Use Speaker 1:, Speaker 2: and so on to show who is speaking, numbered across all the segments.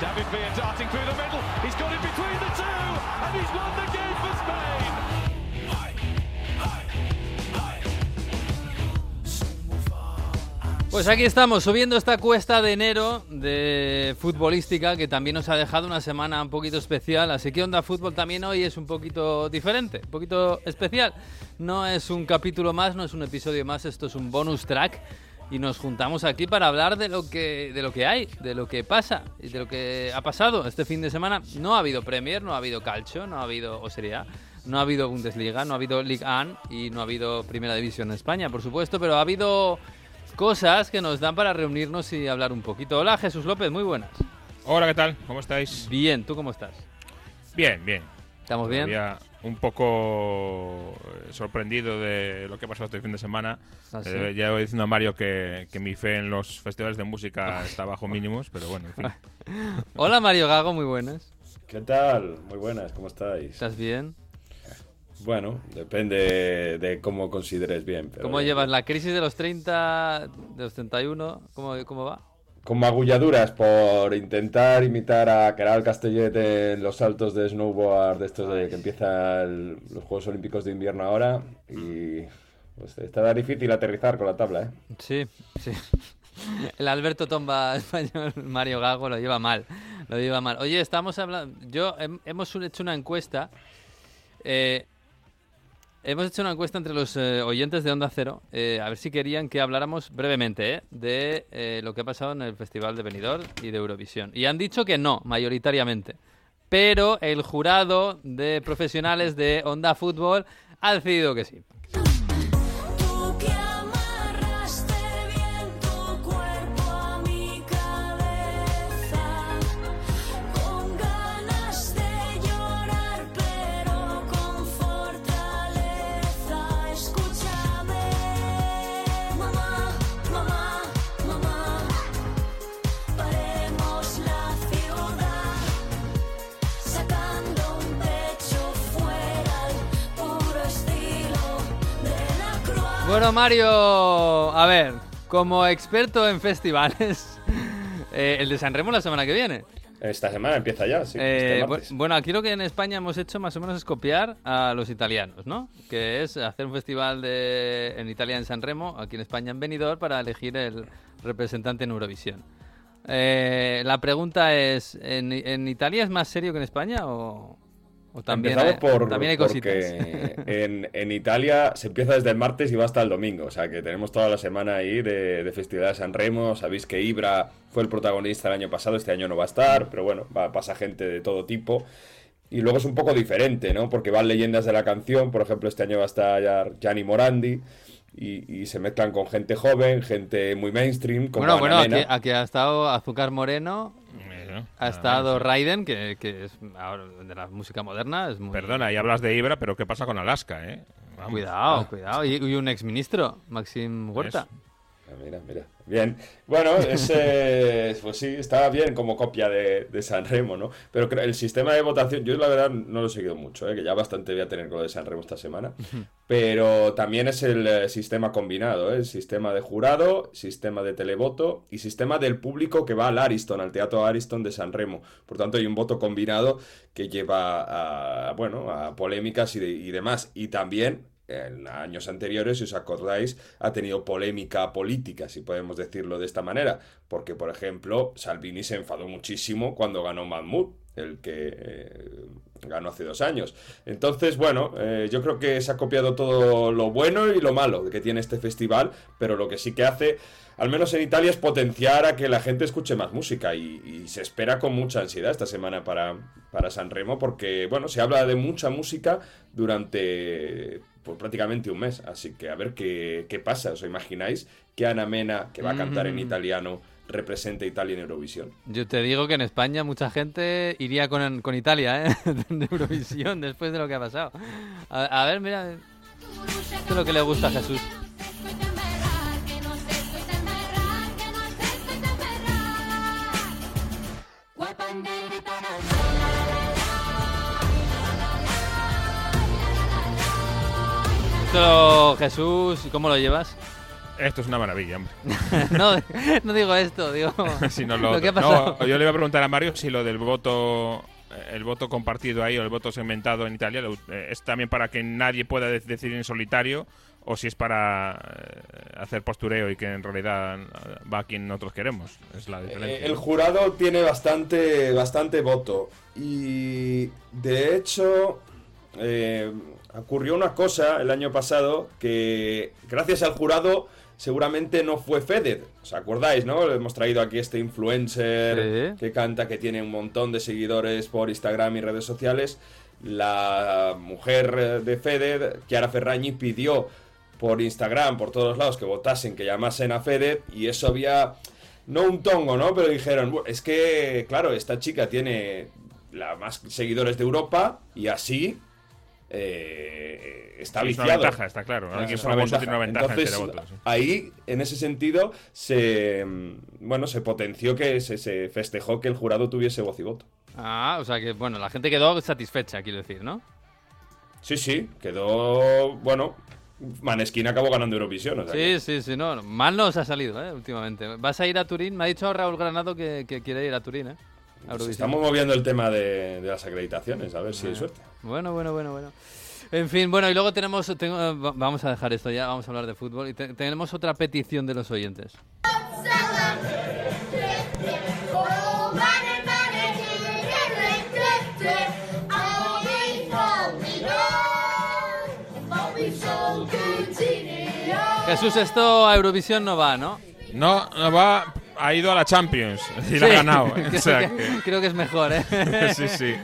Speaker 1: David Villa darting through the middle. He's got it between the two, and he's won the game for Spain.
Speaker 2: Pues aquí estamos, subiendo esta cuesta de enero de futbolística que también nos ha dejado una semana un poquito especial. Así que Onda Fútbol también hoy es un poquito diferente, un poquito especial. No es un capítulo más, no es un episodio más, esto es un bonus track. Y nos juntamos aquí para hablar de lo que, de lo que hay, de lo que pasa y de lo que ha pasado este fin de semana. No ha habido Premier, no ha habido Calcio, no ha habido o Serie A, no ha habido Bundesliga, no ha habido Ligue 1 y no ha habido Primera División en España, por supuesto, pero ha habido cosas que nos dan para reunirnos y hablar un poquito. Hola Jesús López, muy buenas.
Speaker 3: Hola, ¿qué tal? ¿Cómo estáis?
Speaker 2: Bien, ¿tú cómo estás?
Speaker 3: Bien, bien.
Speaker 2: ¿Estamos bien?
Speaker 3: Todavía un poco eh, sorprendido de lo que ha pasado este fin de semana.
Speaker 2: ¿Ah, sí?
Speaker 3: Eh, ya voy diciendo a Mario que, que mi fe en los festivales de música está bajo mínimos, pero bueno, en fin.
Speaker 2: Hola Mario Gago, muy buenas.
Speaker 4: ¿Qué tal? Muy buenas, ¿cómo estáis?
Speaker 2: ¿Estás bien?
Speaker 4: Bueno, depende de cómo consideres bien. pero
Speaker 2: ¿Cómo
Speaker 4: bien.
Speaker 2: llevas la crisis de los 30, de los 31? ¿Cómo, cómo va?
Speaker 4: Con magulladuras por intentar imitar a Keral Castellet en los saltos de snowboard de estos de que empiezan los Juegos Olímpicos de invierno ahora. Y pues está difícil aterrizar con la tabla, ¿eh?
Speaker 2: Sí, sí. El Alberto Tomba español, Mario Gago, lo lleva mal. Lo lleva mal. Oye, estamos hablando. Yo hem- hemos hecho una encuesta. eh, hemos hecho una encuesta entre los eh, oyentes de Onda Cero. eh, a ver si querían que habláramos brevemente eh, de eh, lo que ha pasado en el Festival de Benidorm y de Eurovisión. Y han dicho que no, mayoritariamente. Pero el jurado de profesionales de Onda Fútbol ha decidido que sí. Bueno, Mario, a ver, como experto en festivales, eh, el de San Remo la semana que viene.
Speaker 4: Esta semana empieza ya, sí.
Speaker 2: Eh,
Speaker 4: este
Speaker 2: bueno, aquí lo que en España hemos hecho más o menos es copiar a los italianos, ¿no? Que es hacer un festival de, en Italia en San Remo, aquí en España en Benidorm, para elegir el representante en Eurovisión. Eh, la pregunta es, ¿en, en Italia es más serio que en España o, o también, hay,
Speaker 4: Empezamos por,
Speaker 2: también hay cositas?
Speaker 4: porque en, en Italia se empieza desde el martes y va hasta el domingo. O sea que tenemos toda la semana ahí de, de Festividad de San Remo. Sabéis que Ibra fue el protagonista el año pasado, este año no va a estar, pero bueno, va, pasa gente de todo tipo. Y luego es un poco diferente, ¿no? Porque van leyendas de la canción, por ejemplo, este año va a estar Gianni Morandi. Y, y se mezclan con gente joven, gente muy mainstream, como
Speaker 2: Bueno, bueno, aquí, aquí ha estado Azúcar Moreno,
Speaker 3: Eso.
Speaker 2: ha estado
Speaker 3: sí.
Speaker 2: Raiden, que, que es ahora de la música moderna. Es muy...
Speaker 3: Perdona, y hablas de Ibra, pero ¿qué pasa con Alaska, eh? Vamos.
Speaker 2: Cuidado, cuidado. Y, y un exministro, Maxim Huerta.
Speaker 3: Eso.
Speaker 4: Ah, Mira, mira. Bien. Bueno, ese, pues sí, estaba bien como copia de, de San Remo, ¿no? Pero el sistema de votación, yo la verdad no lo he seguido mucho, ¿eh? que ya bastante voy a tener con lo de San Remo esta semana. Pero también es el eh, sistema combinado, ¿eh? El sistema de jurado, sistema de televoto y sistema del público que va al Ariston, al Teatro Ariston de San Remo. Por tanto, hay un voto combinado que lleva a, bueno, a polémicas y, de- y demás. Y también en años anteriores, si os acordáis, ha tenido polémica política, si podemos decirlo de esta manera, porque, por ejemplo, Salvini se enfadó muchísimo cuando ganó Mahmoud, el que eh, ganó hace dos años. Entonces, bueno, eh, yo creo que se ha copiado todo lo bueno y lo malo que tiene este festival, pero lo que sí que hace, al menos en Italia, es potenciar a que la gente escuche más música y, y se espera con mucha ansiedad esta semana para, para San Remo, porque, bueno, se habla de mucha música durante pues, prácticamente un mes, así que a ver qué, qué pasa, ¿os imagináis que Ana Mena, que va a cantar en
Speaker 2: Mm.
Speaker 4: italiano, represente Italia en Eurovisión.
Speaker 2: Yo te digo que en España mucha gente iría con, con Italia, ¿eh? de Eurovisión después de lo que ha pasado. A, a ver, mira, esto es lo que le gusta a Jesús. Esto, Jesús, ¿cómo lo llevas?
Speaker 3: Esto es una maravilla, hombre.
Speaker 2: no, no digo esto, digo
Speaker 3: Si no lo,
Speaker 2: lo que ha pasado.
Speaker 3: no, yo le iba a preguntar a Mario si lo del voto el voto compartido ahí o el voto segmentado en Italia eh, es también para que nadie pueda de- decidir en solitario o si es para eh, hacer postureo y que en realidad eh, va a quien nosotros queremos. Es la diferencia.
Speaker 4: Eh, el jurado tiene bastante, bastante voto. Y de hecho, eh, ocurrió una cosa el año pasado que gracias al jurado seguramente no fue Feded. ¿Os acordáis, no? Hemos traído aquí este influencer
Speaker 2: Sí.
Speaker 4: que canta, que tiene un montón de seguidores por Instagram y redes sociales. La mujer de Feded, Chiara Ferragni, pidió por Instagram, por todos lados, que votasen, que llamasen a Feded, y eso había no un tongo, ¿no? Pero dijeron, "Bu- es que, claro, esta chica tiene la más seguidores de Europa y así eh, está
Speaker 3: Sí, es una
Speaker 4: viciado.
Speaker 3: ventaja, está claro. Alguien
Speaker 4: es una
Speaker 3: famoso
Speaker 4: ventaja.
Speaker 3: tiene una ventaja en
Speaker 4: Entonces,
Speaker 3: sí.
Speaker 4: ahí, en ese sentido, se bueno, se potenció que se, se festejó que el jurado tuviese voz y voto.
Speaker 2: Ah, o sea que, bueno, la gente quedó satisfecha, quiero decir, ¿no?
Speaker 4: Sí, sí, quedó, bueno, Maneskin acabó ganando Eurovisión. o sea que-
Speaker 2: Sí, sí, sí, no, mal nos ha salido, ¿eh? Últimamente. ¿Vas a ir a Turín? Me ha dicho Raúl Granado que, que quiere ir a Turín, ¿eh?
Speaker 4: Pues estamos moviendo el tema de, de las acreditaciones, a ver si hay suerte.
Speaker 2: Bueno, bueno, bueno, bueno. En fin, bueno, y luego tenemos, tengo- eh, va- vamos a dejar esto ya, vamos a hablar de fútbol. Y te- tenemos otra petición de los oyentes. Jesús, esto a Eurovisión no va, ¿no?
Speaker 3: No, no va, ha ido a la Champions y la ha ganado.
Speaker 2: creo,
Speaker 3: O sea
Speaker 2: que,
Speaker 3: que-
Speaker 2: creo que es mejor, ¿eh?
Speaker 3: sí, sí.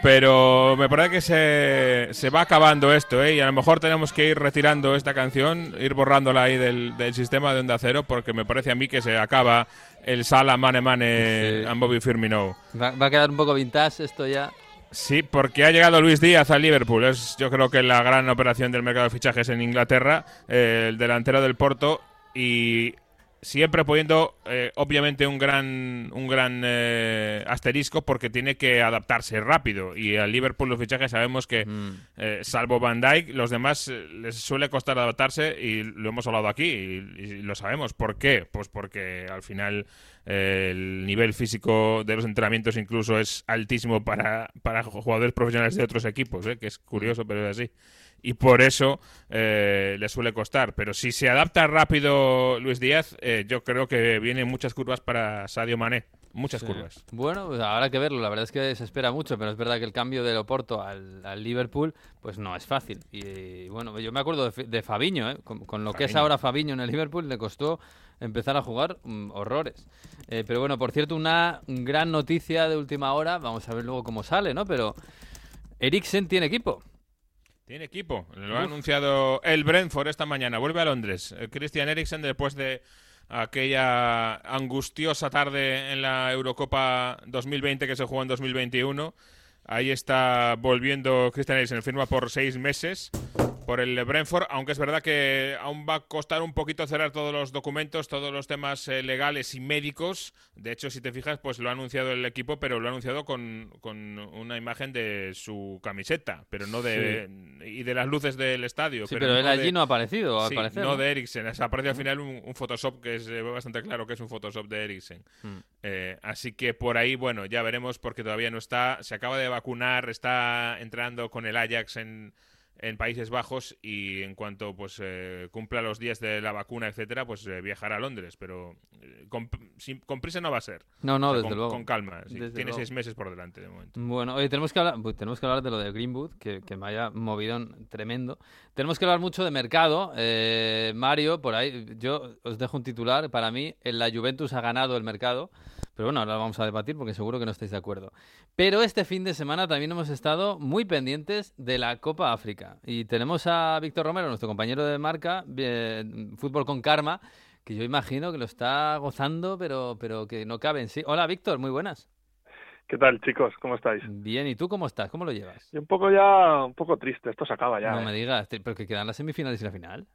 Speaker 3: Pero me parece que se, se va acabando esto, ¿eh? Y a lo mejor tenemos que ir retirando esta canción, ir borrándola ahí del, del sistema de Onda Cero, porque me parece a mí que se acaba el Sala Mane Mane
Speaker 2: Sí.
Speaker 3: and Bobby Firmino.
Speaker 2: Va, va a quedar un poco vintage esto ya.
Speaker 3: Sí, porque ha llegado Luis Díaz al Liverpool. Es yo creo que la gran operación del mercado de fichajes en Inglaterra, eh, el delantero del Porto y siempre poniendo eh, obviamente un gran un gran eh, asterisco porque tiene que adaptarse rápido y al Liverpool los fichajes sabemos que
Speaker 2: Mm.
Speaker 3: eh, salvo Van Dijk los demás eh, les suele costar adaptarse y lo hemos hablado aquí y, y lo sabemos ¿por qué? pues porque al final eh, el nivel físico de los entrenamientos incluso es altísimo para, para jugadores profesionales de otros equipos que es curioso pero es así y por eso eh, le suele costar. Pero si se adapta rápido Luis Díaz, eh, yo creo que vienen muchas curvas para Sadio Mané. Muchas curvas.
Speaker 2: Bueno, pues habrá que verlo. La verdad es que se espera mucho, pero es verdad que el cambio del Oporto al, al Liverpool, pues no es fácil. Y, y, bueno, yo me acuerdo de, de Fabiño, ¿eh? con, con lo que es ahora Fabiño en el Liverpool, le costó empezar a jugar mm, horrores. Eh, pero bueno, por cierto, una gran noticia de última hora. Vamos a ver luego cómo sale, ¿no? Pero Eriksen tiene equipo.
Speaker 3: Tiene equipo. Lo ha anunciado el Brentford esta mañana. Vuelve a Londres. Eh, Christian Eriksen después de aquella angustiosa tarde en la Eurocopa 2020 que se jugó en 2021. Ahí está volviendo Christian Eriksen. Firma por seis meses por el Brentford, aunque es verdad que aún va a costar un poquito cerrar todos los documentos, todos los temas eh, legales y médicos. De hecho, si te fijas, pues lo ha anunciado el equipo, pero lo ha anunciado con, con una imagen de su camiseta, pero no de y de las luces del estadio.
Speaker 2: Sí, pero, él
Speaker 3: no
Speaker 2: allí
Speaker 3: de-
Speaker 2: no ha aparecido, al
Speaker 3: Sí,
Speaker 2: parecer.
Speaker 3: no de Eriksen. O sea, aparece al final un, un Photoshop que es bastante claro que es un Photoshop de Eriksen.
Speaker 2: Mm.
Speaker 3: Eh, así que por ahí, bueno, ya veremos porque todavía no está. Se acaba de vacunar, está entrando con el Ajax en, en Países Bajos y en cuanto pues eh, cumpla los días de la vacuna, etcétera, pues eh, viajará a Londres. Pero eh, con, sin- con prisa no va a ser.
Speaker 2: No, no,
Speaker 3: O sea,
Speaker 2: desde
Speaker 3: con,
Speaker 2: luego.
Speaker 3: con calma. sí. Tiene
Speaker 2: luego.
Speaker 3: seis meses por delante de momento.
Speaker 2: Bueno, oye, tenemos que hablar, uy, tenemos que hablar de lo de Greenwood, que, que me haya movido en- tremendo. Tenemos que hablar mucho de mercado. Eh, Mario, por ahí, yo os dejo un titular. Para mí, en la Juventus ha ganado el mercado. Pero bueno, ahora lo vamos a debatir porque seguro que no estáis de acuerdo. Pero este fin de semana también hemos estado muy pendientes de la Copa África. Y tenemos a Víctor Romero, nuestro compañero de marca, eh, Fútbol con Karma, que yo imagino que lo está gozando, pero, pero que no cabe en sí. Hola, Víctor, muy buenas.
Speaker 5: ¿Qué tal, chicos? ¿Cómo estáis?
Speaker 2: Bien, ¿y tú cómo estás? ¿Cómo lo llevas?
Speaker 5: Y un poco ya, un poco triste, esto se acaba ya.
Speaker 2: no
Speaker 5: ¿eh?
Speaker 2: me digas, pero que quedan las semifinales y la final.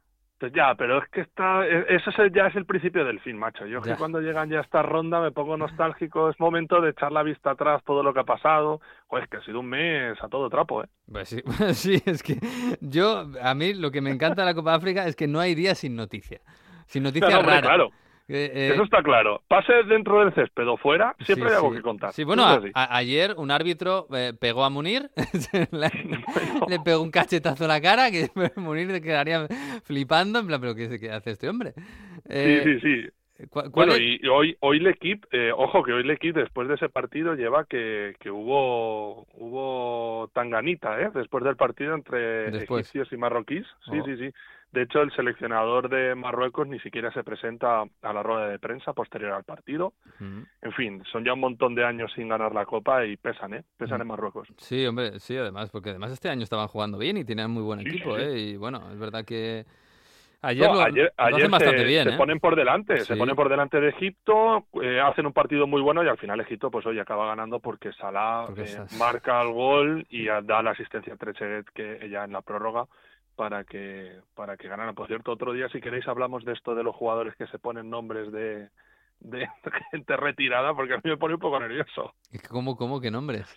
Speaker 5: Pues ya, pero es que está, e- eso ya es el principio del fin, macho. Yo es
Speaker 2: Ya.
Speaker 5: que cuando llegan ya a esta ronda me pongo nostálgico, es momento de echar la vista atrás todo lo que ha pasado. Joder, es que ha sido un mes a todo trapo, ¿eh?
Speaker 2: Pues sí, sí, es que yo, a mí lo que me encanta de la Copa África es que no hay día sin noticia. Sin noticia
Speaker 5: No, no, hombre,
Speaker 2: rara.
Speaker 5: claro,
Speaker 2: Eh, eh,
Speaker 5: eso está claro. Pase dentro del césped o fuera, siempre
Speaker 2: sí,
Speaker 5: hay algo
Speaker 2: sí.
Speaker 5: que contar.
Speaker 2: Sí, bueno, a- a- ayer un árbitro eh, pegó a Munir, le, le pegó un cachetazo en la cara que Munir quedaría flipando, en plan, pero ¿qué, qué hace este hombre?
Speaker 5: Sí, sí, sí.
Speaker 2: ¿Cuál- cuál
Speaker 5: Bueno, y, hoy, hoy el equipo, ojo que hoy el equipo después de ese partido lleva que, que hubo, hubo tanganita, ¿eh? Después del partido entre
Speaker 2: Después.
Speaker 5: egipcios y marroquíes. Sí,
Speaker 2: Oh.
Speaker 5: sí, sí. De hecho, el seleccionador de Marruecos ni siquiera se presenta a la rueda de prensa posterior al partido.
Speaker 2: Mm.
Speaker 5: En fin, son ya un montón de años sin ganar la Copa y pesan, ¿eh? Pesan
Speaker 2: Mm.
Speaker 5: en Marruecos.
Speaker 2: Sí, hombre, sí, además, porque además este año estaban jugando bien y tenían muy buen
Speaker 5: Sí,
Speaker 2: equipo,
Speaker 5: sí, sí.
Speaker 2: ¿eh? Y bueno, es verdad que ayer,
Speaker 5: No,
Speaker 2: lo,
Speaker 5: ayer,
Speaker 2: lo
Speaker 5: ayer
Speaker 2: bastante
Speaker 5: se,
Speaker 2: bien,
Speaker 5: se
Speaker 2: ¿eh?
Speaker 5: ponen por delante, se ponen por delante de Egipto, eh, hacen un partido muy bueno y al final Egipto, pues hoy acaba ganando porque Salah
Speaker 2: Porque
Speaker 5: eh, marca el gol y da la asistencia a Trezeguet que ya en la prórroga para que para que ganaran. Por cierto, otro día si queréis hablamos de esto de los jugadores que se ponen nombres de de gente retirada porque a mí me pone un poco nervioso.
Speaker 2: ¿Cómo, cómo, qué nombres?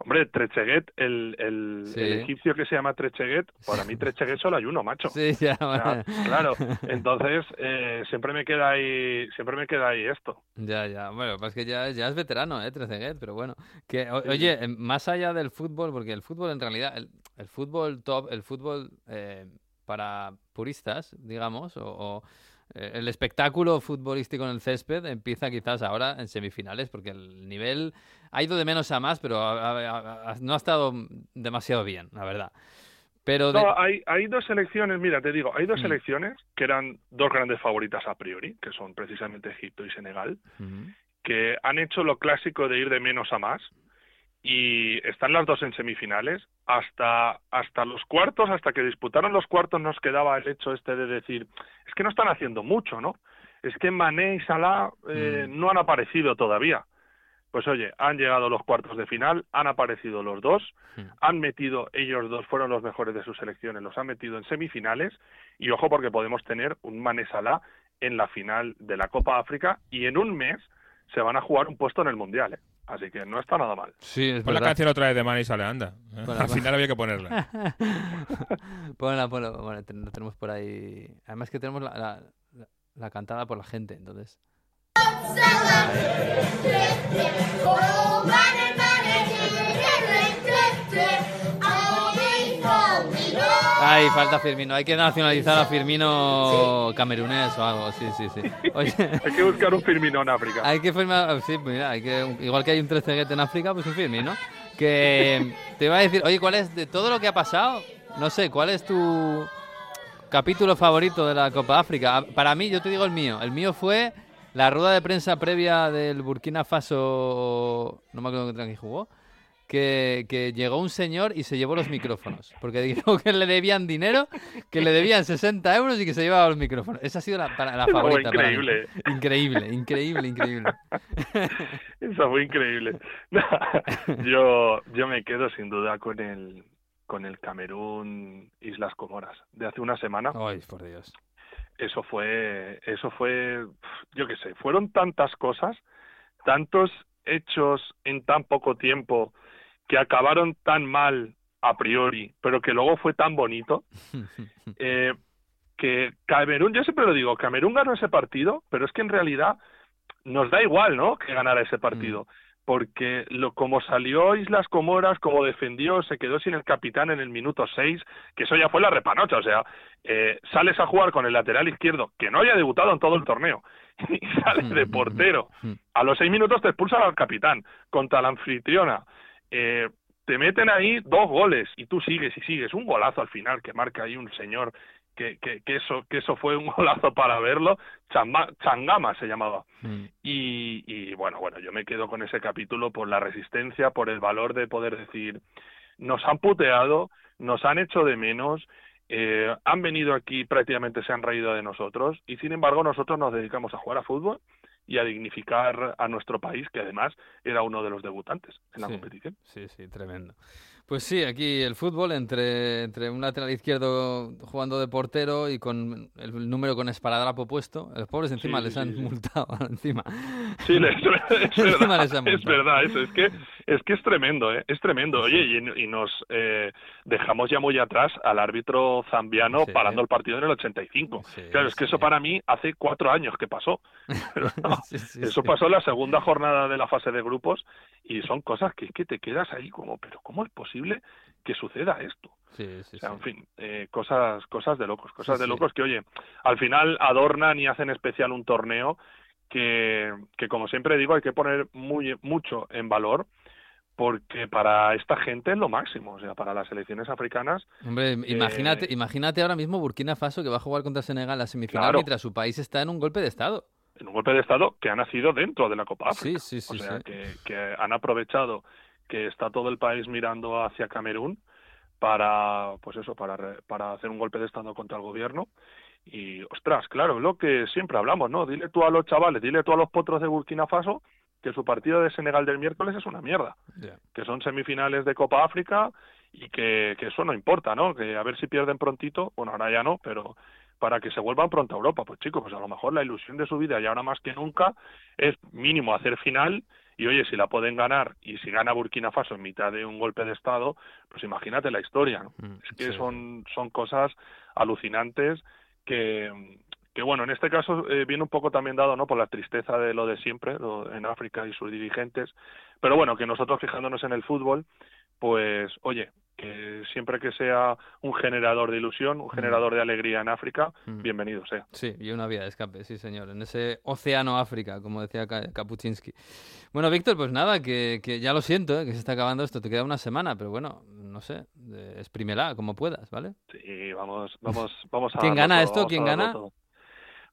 Speaker 5: Hombre, Trezeguet, el, el,
Speaker 2: Sí.
Speaker 5: el egipcio que se llama Trezeguet, para mí Trezeguet solo hay uno, macho.
Speaker 2: Sí, ya, bueno.
Speaker 5: claro, entonces eh, siempre me queda ahí, siempre me queda ahí esto.
Speaker 2: Ya, ya. Bueno, pues que ya, ya es veterano, ¿eh? Trezeguet, pero bueno. Que, o-
Speaker 5: Sí,
Speaker 2: oye, más allá del fútbol, porque el fútbol en realidad, el, el fútbol top, el fútbol eh, para puristas, digamos, o, o, el espectáculo futbolístico en el césped empieza quizás ahora en semifinales, porque el nivel ha ido de menos a más, pero ha- ha- ha- no ha estado demasiado bien, la verdad. Pero de-
Speaker 5: No, hay, hay dos selecciones, mira, te digo, hay dos
Speaker 2: Mm.
Speaker 5: selecciones que eran dos grandes favoritas a priori, que son precisamente Egipto y Senegal, que han hecho lo clásico de ir de menos a más y están las dos en semifinales. Hasta, hasta los cuartos, hasta que disputaron los cuartos, nos quedaba el hecho este de decir, es que no están haciendo mucho, ¿no? Es que Mané y Salah eh,
Speaker 2: Mm.
Speaker 5: no han aparecido todavía. Pues oye, han llegado los cuartos de final, han aparecido los dos,
Speaker 2: Mm.
Speaker 5: han metido, ellos dos fueron los mejores de sus selecciones, los han metido en semifinales y ojo porque podemos tener un Mané Salah en la final de la Copa África y en un mes se van a jugar un puesto en el Mundial, ¿eh? Así que no está nada mal.
Speaker 2: Sí, es
Speaker 3: Pon la canción otra vez de Manny sale, anda.
Speaker 2: Bueno,
Speaker 3: Al final había que ponerla.
Speaker 2: ponla, ponla, bueno, ten- lo tenemos por ahí. Además que tenemos la, la, la- la cantada por la gente, entonces. Ay, falta Firmino. Hay que nacionalizar a Firmino camerunés o algo. Sí, sí, sí. Oye,
Speaker 5: Hay que buscar un Firmino en África.
Speaker 2: hay que firmar. Sí, mira, hay que, igual que hay un Trezeguet en África, pues un Firmino. Que te iba a decir, oye, ¿cuál es de todo lo que ha pasado? No sé, ¿cuál es tu capítulo favorito de la Copa África? Ah, Para mí, yo te digo el mío. El mío fue la rueda de prensa previa del Burkina Faso. No me acuerdo contra quién jugó. Que, que llegó un señor y se llevó los micrófonos. Porque dijo que le debían dinero, que le debían 60 euros y que se llevaba los micrófonos. Esa ha sido la, para- la
Speaker 5: fue
Speaker 2: favorita. para mí.
Speaker 5: increíble.
Speaker 2: Increíble, increíble, increíble.
Speaker 5: Eso fue increíble. yo, yo me quedo sin duda con el con el Camerún Islas Comoras de hace una semana.
Speaker 2: Ay, por Dios.
Speaker 5: Eso fue, eso fue, yo qué sé, fueron tantas cosas, tantos hechos en tan poco tiempo que acabaron tan mal a priori, pero que luego fue tan bonito. eh, que Camerún, yo siempre lo digo, Camerún ganó ese partido, pero es que en realidad nos da igual, ¿no? Que ganara ese partido, porque lo como salió Islas Comoras, como defendió, se quedó sin el capitán en el minuto 6, que eso ya fue la repanocha, o sea, eh, sales a jugar con el lateral izquierdo, que no haya debutado en todo el torneo, y sales de portero. A los seis minutos te expulsan al capitán contra la anfitriona. Eh, te meten ahí dos goles y tú sigues y sigues. Un golazo al final que marca ahí un señor que, que, que eso, que eso fue un golazo para verlo. Chamba- Changama se llamaba.
Speaker 2: Mm.
Speaker 5: Y, y bueno, bueno, yo me quedo con ese capítulo por la resistencia, por el valor de poder decir, nos han puteado, nos han hecho de menos eh, han venido aquí, prácticamente se han reído de nosotros y sin embargo nosotros nos dedicamos a jugar a fútbol y a dignificar a nuestro país, que además era uno de los debutantes en la
Speaker 2: Sí.
Speaker 5: competición.
Speaker 2: Sí, sí, tremendo. Pues sí, aquí el fútbol entre, entre un lateral izquierdo jugando de portero y con el número con esparadrapo puesto. Los pobres encima
Speaker 5: Sí,
Speaker 2: les
Speaker 5: sí,
Speaker 2: han multado, encima.
Speaker 5: Sí, es,
Speaker 2: Encima les han
Speaker 5: es
Speaker 2: multado.
Speaker 5: verdad eso, es que es que es tremendo, ¿eh? es tremendo. Oye, y, y nos eh, dejamos ya muy atrás al árbitro zambiano
Speaker 2: Sí.
Speaker 5: parando el partido en el 85.
Speaker 2: Sí,
Speaker 5: claro, es que
Speaker 2: sí.
Speaker 5: eso para mí hace cuatro años que pasó. Pero no, eso pasó en la segunda jornada de la fase de grupos y son cosas que, que te quedas ahí como, pero ¿cómo es posible que suceda esto?
Speaker 2: Sí, sí,
Speaker 5: O sea,
Speaker 2: sí.
Speaker 5: en fin, eh, cosas, cosas de locos, cosas de locos que, oye, al final adornan y hacen especial un torneo que, que como siempre digo, hay que poner muy, mucho en valor porque para esta gente es lo máximo, o sea, para las selecciones africanas,
Speaker 2: Hombre, imagínate,
Speaker 5: Eh,
Speaker 2: imagínate ahora mismo Burkina Faso que va a jugar contra Senegal la semifinal
Speaker 5: Claro.
Speaker 2: mientras su país está en un golpe de estado.
Speaker 5: en un golpe de Estado que ha nacido dentro de la Copa África.
Speaker 2: Sí, sí, sí,
Speaker 5: o sea, que, que han aprovechado que está todo el país mirando hacia Camerún para, pues eso, para, re- para hacer un golpe de Estado contra el gobierno. Y, ostras, claro, lo que siempre hablamos, ¿no? Dile tú a los chavales, dile tú a los potros de Burkina Faso que su partido de Senegal del miércoles es una mierda, que son semifinales de Copa África y que, que eso no importa, ¿no? Que a ver si pierden prontito, bueno, ahora ya no, pero para que se vuelvan pronto a Europa. Pues chicos, pues a lo mejor la ilusión de su vida y ahora más que nunca es mínimo hacer final y oye, si la pueden ganar y si gana Burkina Faso en mitad de un golpe de Estado, pues imagínate la historia. ¿no?
Speaker 2: Mm,
Speaker 5: Es que
Speaker 2: sí.
Speaker 5: son, son cosas alucinantes que, que bueno, en este caso eh, viene un poco también dado no por la tristeza de lo de siempre lo- en África y sus dirigentes, pero bueno, que nosotros fijándonos en el fútbol, pues oye, que siempre que sea un generador de ilusión, un generador de alegría en África,
Speaker 2: Mm.
Speaker 5: bienvenido sea.
Speaker 2: Sí, y una vía de escape, sí, señor. En ese océano África, como decía Ka- Kapuczynski. Bueno, Víctor, pues nada, que, que ya lo siento, ¿eh? que se está acabando esto. Te queda una semana, pero bueno, no sé, eh, exprímela como puedas, ¿vale?
Speaker 5: Sí, vamos, vamos, vamos a
Speaker 2: ¿Quién gana
Speaker 5: todo,
Speaker 2: esto? ¿Quién gana?
Speaker 5: todo.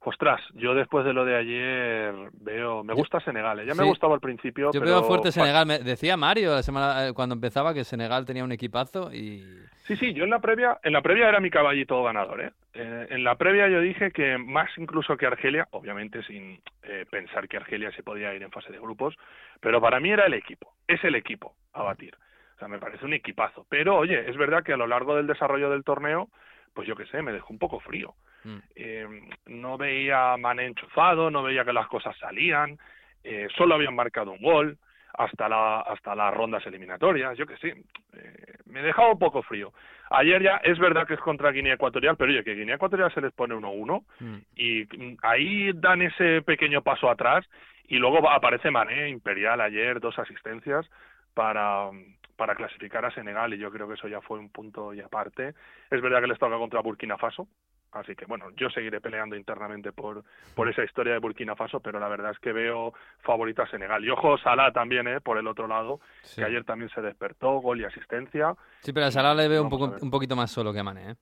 Speaker 5: Ostras, yo después de lo de ayer veo, me gusta Senegal, ¿eh? ya
Speaker 2: Sí.
Speaker 5: me gustaba al principio,
Speaker 2: Yo
Speaker 5: pero
Speaker 2: veo fuerte Senegal. Me decía Mario la semana eh, cuando empezaba que Senegal tenía un equipazo y...
Speaker 5: Sí, sí, yo en la previa, en la previa era mi caballito ganador, ¿eh? Eh, en la previa yo dije que más incluso que Argelia, obviamente sin eh, pensar que Argelia se podía ir en fase de grupos, pero para mí era el equipo, es el equipo a batir. O sea, me parece un equipazo. Pero oye, es verdad que a lo largo del desarrollo del torneo, pues yo qué sé, me dejó un poco frío.
Speaker 2: Mm.
Speaker 5: Eh, no veía Mané enchufado, no veía que las cosas salían, eh, solo habían marcado un gol hasta la hasta las rondas eliminatorias, yo que sé, eh, me dejaba un poco frío. Ayer ya es verdad que es contra Guinea Ecuatorial, pero oye, que Guinea Ecuatorial se les pone 1-1
Speaker 2: Mm.
Speaker 5: y mm, ahí dan ese pequeño paso atrás y luego aparece Mané, Imperial ayer, dos asistencias para, para clasificar a Senegal y yo creo que eso ya fue un punto y aparte. Es verdad que les toca contra Burkina Faso, así que bueno, yo seguiré peleando internamente por, por esa historia de Burkina Faso, pero la verdad es que veo favorita a Senegal. Y ojo, Salah también, ¿eh? por el otro lado,
Speaker 2: Sí.
Speaker 5: que ayer también se despertó, gol y asistencia.
Speaker 2: Sí, pero a Salah le veo un,
Speaker 5: Vamos
Speaker 2: poco, un poquito más solo que a Mané, ¿eh?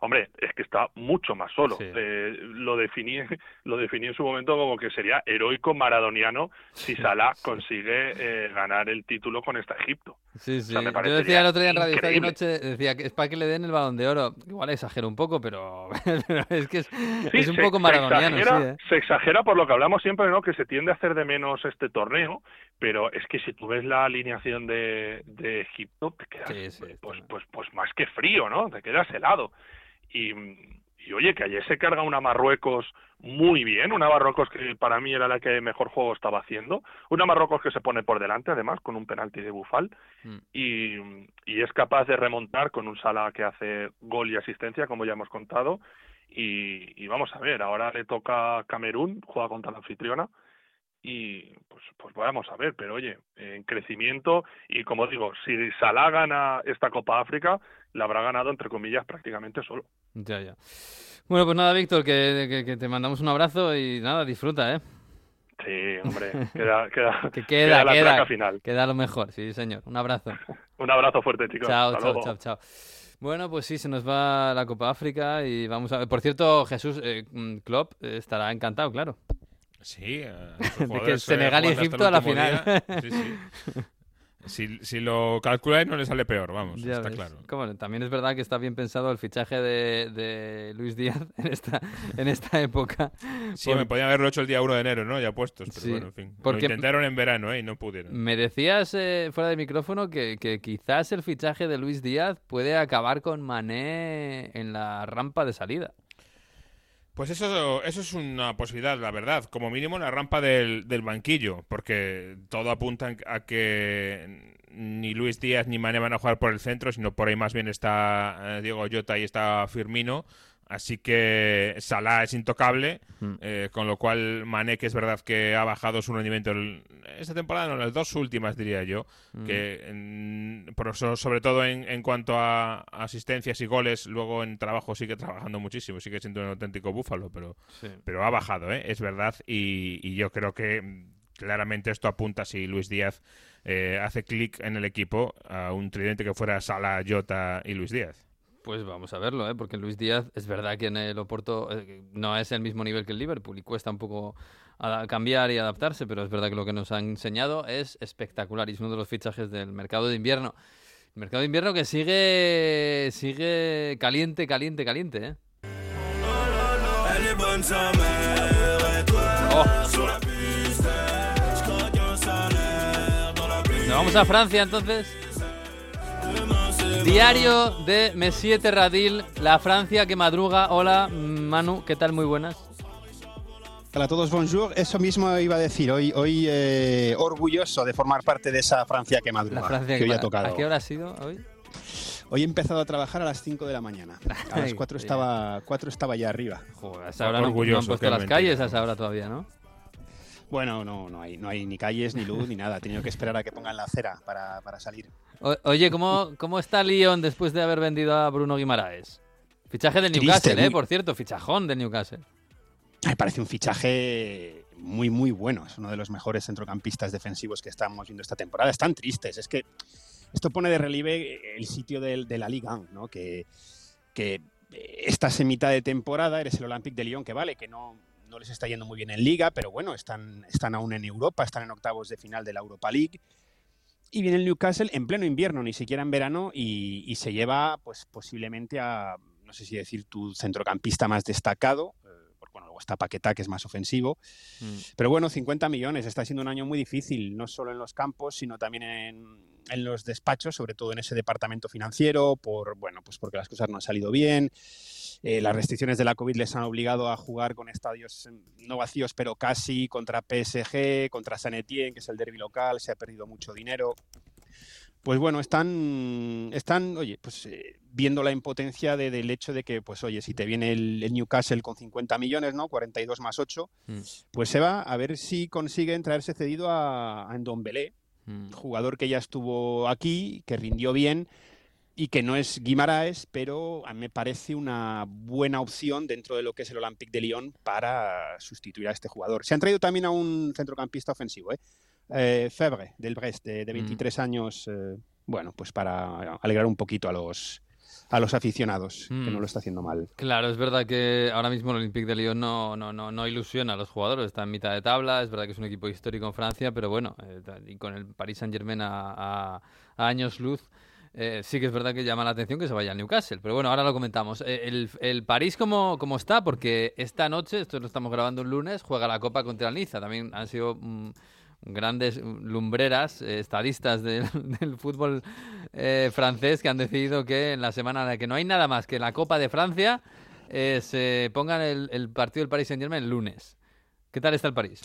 Speaker 5: Hombre, es que está mucho más solo.
Speaker 2: Sí.
Speaker 5: Eh, lo definí, lo definí en su momento como que sería heroico maradoniano si Salah consigue eh, ganar el título con esta Egipto.
Speaker 2: Sí, sí.
Speaker 5: sea,
Speaker 2: Yo decía el otro día en Radio
Speaker 5: increíble.
Speaker 2: Noche, decía que es para que le den el balón de oro. Igual exagero un poco, pero, pero es que es,
Speaker 5: Sí,
Speaker 2: es un
Speaker 5: se-
Speaker 2: poco
Speaker 5: se
Speaker 2: maradoniano,
Speaker 5: exagera,
Speaker 2: ¿eh?
Speaker 5: Se exagera por lo que hablamos siempre, ¿no? Que se tiende a hacer de menos este torneo, pero es que si tú ves la alineación de, de Egipto, te quedas pues,
Speaker 2: está-
Speaker 5: pues, pues más que frío, ¿no? Te quedas helado. Y, y oye, que ayer se carga una Marruecos muy bien, una Marruecos que para mí era la que mejor juego estaba haciendo, una Marruecos que se pone por delante además con un penalti de Bufal
Speaker 2: Mm.
Speaker 5: y, y es capaz de remontar con un Salah que hace gol y asistencia, como ya hemos contado. Y, y vamos a ver, ahora le toca Camerún, juega contra la anfitriona. Y pues, pues vamos a ver, pero oye, en crecimiento. Y como digo, si Salah gana esta Copa África, la habrá ganado, entre comillas, prácticamente solo.
Speaker 2: Ya, ya. Bueno, pues nada, Víctor, que, que- que te mandamos un abrazo y nada, disfruta, ¿eh?
Speaker 5: Sí, hombre, queda, queda,
Speaker 2: Que queda,
Speaker 5: la
Speaker 2: queda,
Speaker 5: traca final.
Speaker 2: queda lo mejor, sí, señor. Un abrazo.
Speaker 5: Un abrazo fuerte, chicos.
Speaker 2: Chao,
Speaker 5: Hasta
Speaker 2: chao,
Speaker 5: luego.
Speaker 2: chao, chao. Bueno, pues sí, se nos va la Copa África y vamos a ver. Por cierto, Jesús eh, mm, Klopp eh, estará encantado, claro.
Speaker 3: Sí, eh,
Speaker 2: que
Speaker 3: jugadores,
Speaker 2: Senegal y Egipto a la final.
Speaker 3: día. Sí, sí. Si, si lo calculáis no le sale peor, vamos,
Speaker 2: Ya
Speaker 3: está
Speaker 2: ves.
Speaker 3: claro.
Speaker 2: Como, también es verdad que está bien pensado el fichaje de, de Luis Díaz en esta, en esta época.
Speaker 3: Sí, me podían haberlo hecho el día 1 de enero, ¿no? Ya puestos, pero
Speaker 2: Sí,
Speaker 3: bueno, en fin.
Speaker 2: porque-
Speaker 3: Lo intentaron en verano, ¿eh? Y no pudieron.
Speaker 2: Me decías eh, fuera de micrófono que, que quizás el fichaje de Luis Díaz puede acabar con Mané en la rampa de salida.
Speaker 3: Pues eso, eso es una posibilidad, la verdad. Como mínimo la rampa del, del banquillo, porque todo apunta a que ni Luis Díaz ni Mané van a jugar por el centro, sino por ahí más bien está eh, Diego Jota y está Firmino. Así que Salah es intocable,
Speaker 2: Mm.
Speaker 3: eh, con lo cual Mané, que es verdad que ha bajado su rendimiento el- esta temporada, no, las dos últimas diría yo, que en- por eso, sobre todo en, en cuanto a asistencias y goles, luego en trabajo sigue trabajando muchísimo, sigue siendo un auténtico búfalo, pero, pero ha bajado, ¿eh? es verdad, y, y yo creo que mm, claramente esto apunta si Luis Díaz eh, hace clic en el equipo a un tridente que fuera Sala, Jota y Luis Díaz.
Speaker 2: Pues vamos a verlo, ¿eh? porque Luis Díaz es verdad que en el Oporto eh, no es el mismo nivel que el Liverpool y cuesta un poco cambiar y adaptarse, pero es verdad que lo que nos han enseñado es espectacular y es uno de los fichajes del mercado de invierno. Mercado de invierno que sigue sigue caliente, caliente, caliente. ¿eh? Nos vamos a Francia entonces. Diario de Messier Terradil, la Francia que madruga. Hola, Manu, ¿qué tal? Muy buenas.
Speaker 6: Hola a todos, bonjour. Eso mismo iba a decir. Hoy, hoy eh, orgulloso de formar parte de esa Francia que madruga.
Speaker 2: La Francia
Speaker 6: que hoy
Speaker 2: ma-
Speaker 6: ha tocado.
Speaker 2: ¿A qué hora ha sido hoy?
Speaker 6: Hoy he empezado a trabajar a las 5 de la mañana. A las
Speaker 2: Ay,
Speaker 6: 4
Speaker 2: sí.
Speaker 6: estaba, 4 estaba ya arriba.
Speaker 2: Joder, a esa hora no, no han
Speaker 3: Orgulloso,
Speaker 2: puesto las calles a esa hora todavía, ¿no?
Speaker 6: Bueno, no, no hay, no hay ni calles, ni luz, ni nada. He tenido que esperar a que pongan la acera para, para salir.
Speaker 2: O- oye, ¿cómo, ¿cómo está Lyon después de haber vendido a Bruno Guimaraes? Fichaje del
Speaker 6: Triste,
Speaker 2: Newcastle, ¿eh?
Speaker 6: muy-
Speaker 2: Por cierto, fichajón del Newcastle.
Speaker 6: Me parece un fichaje muy, muy bueno. Es uno de los mejores centrocampistas defensivos que estamos viendo esta temporada. Están tristes. Es que esto pone de relieve el sitio del- de, la Liga 1, ¿no? Que, que estás en mitad de temporada, eres el Olympique de Lyon, que vale, que no, no les está yendo muy bien en Liga, pero bueno, están, están aún en Europa, están en octavos de final de la Europa League. Y viene el Newcastle en pleno invierno, ni siquiera en verano, y, y se lleva, pues posiblemente a, no sé si decir, tu centrocampista más destacado, eh, bueno, luego está Paquetá, que es más ofensivo,
Speaker 2: Mm.
Speaker 6: pero bueno, 50 millones, está siendo un año muy difícil, no solo en los campos, sino también en, en los despachos, sobre todo en ese departamento financiero, por, bueno, pues porque las cosas no han salido bien. Eh, las restricciones de la COVID les han obligado a jugar con estadios no vacíos, pero casi contra PSG, contra San Etienne, que es el derby local, se ha perdido mucho dinero. Pues bueno, están, están oye, pues eh, viendo la impotencia de- del hecho de que, pues oye, si te viene el, el Newcastle con 50 millones, ¿no? 42 más 8,
Speaker 2: Mm.
Speaker 6: pues se va a ver si consiguen traerse cedido a, a Ndombele,
Speaker 2: Mm.
Speaker 6: jugador que ya estuvo aquí, que rindió bien y que no es Guimaraes, pero a mí me parece una buena opción dentro de lo que es el Olympique de Lyon para sustituir a este jugador. Se han traído también a un centrocampista ofensivo, ¿eh? Eh, Febre, del Brest, de, de 23 años, eh, bueno, pues para alegrar un poquito a los, a los aficionados, que
Speaker 2: Mm.
Speaker 6: no lo está haciendo mal.
Speaker 2: Claro, es verdad que ahora mismo el Olympique de Lyon no, no, no, no ilusiona a los jugadores, está en mitad de tabla, es verdad que es un equipo histórico en Francia, pero bueno, eh, y con el Paris Saint Germain a, a- a años luz, eh, sí que es verdad que llama la atención que se vaya al Newcastle, pero bueno, ahora lo comentamos. Eh, el, el París, ¿cómo, ¿cómo está? Porque esta noche, esto lo estamos grabando un lunes, juega la Copa contra el Niza, también han sido... mm, grandes lumbreras, eh, estadistas del, fútbol eh, francés que han decidido que en la semana que no hay nada más que la Copa de Francia se pongan el, el partido del Paris Saint Germain el lunes. ¿Qué tal está el París?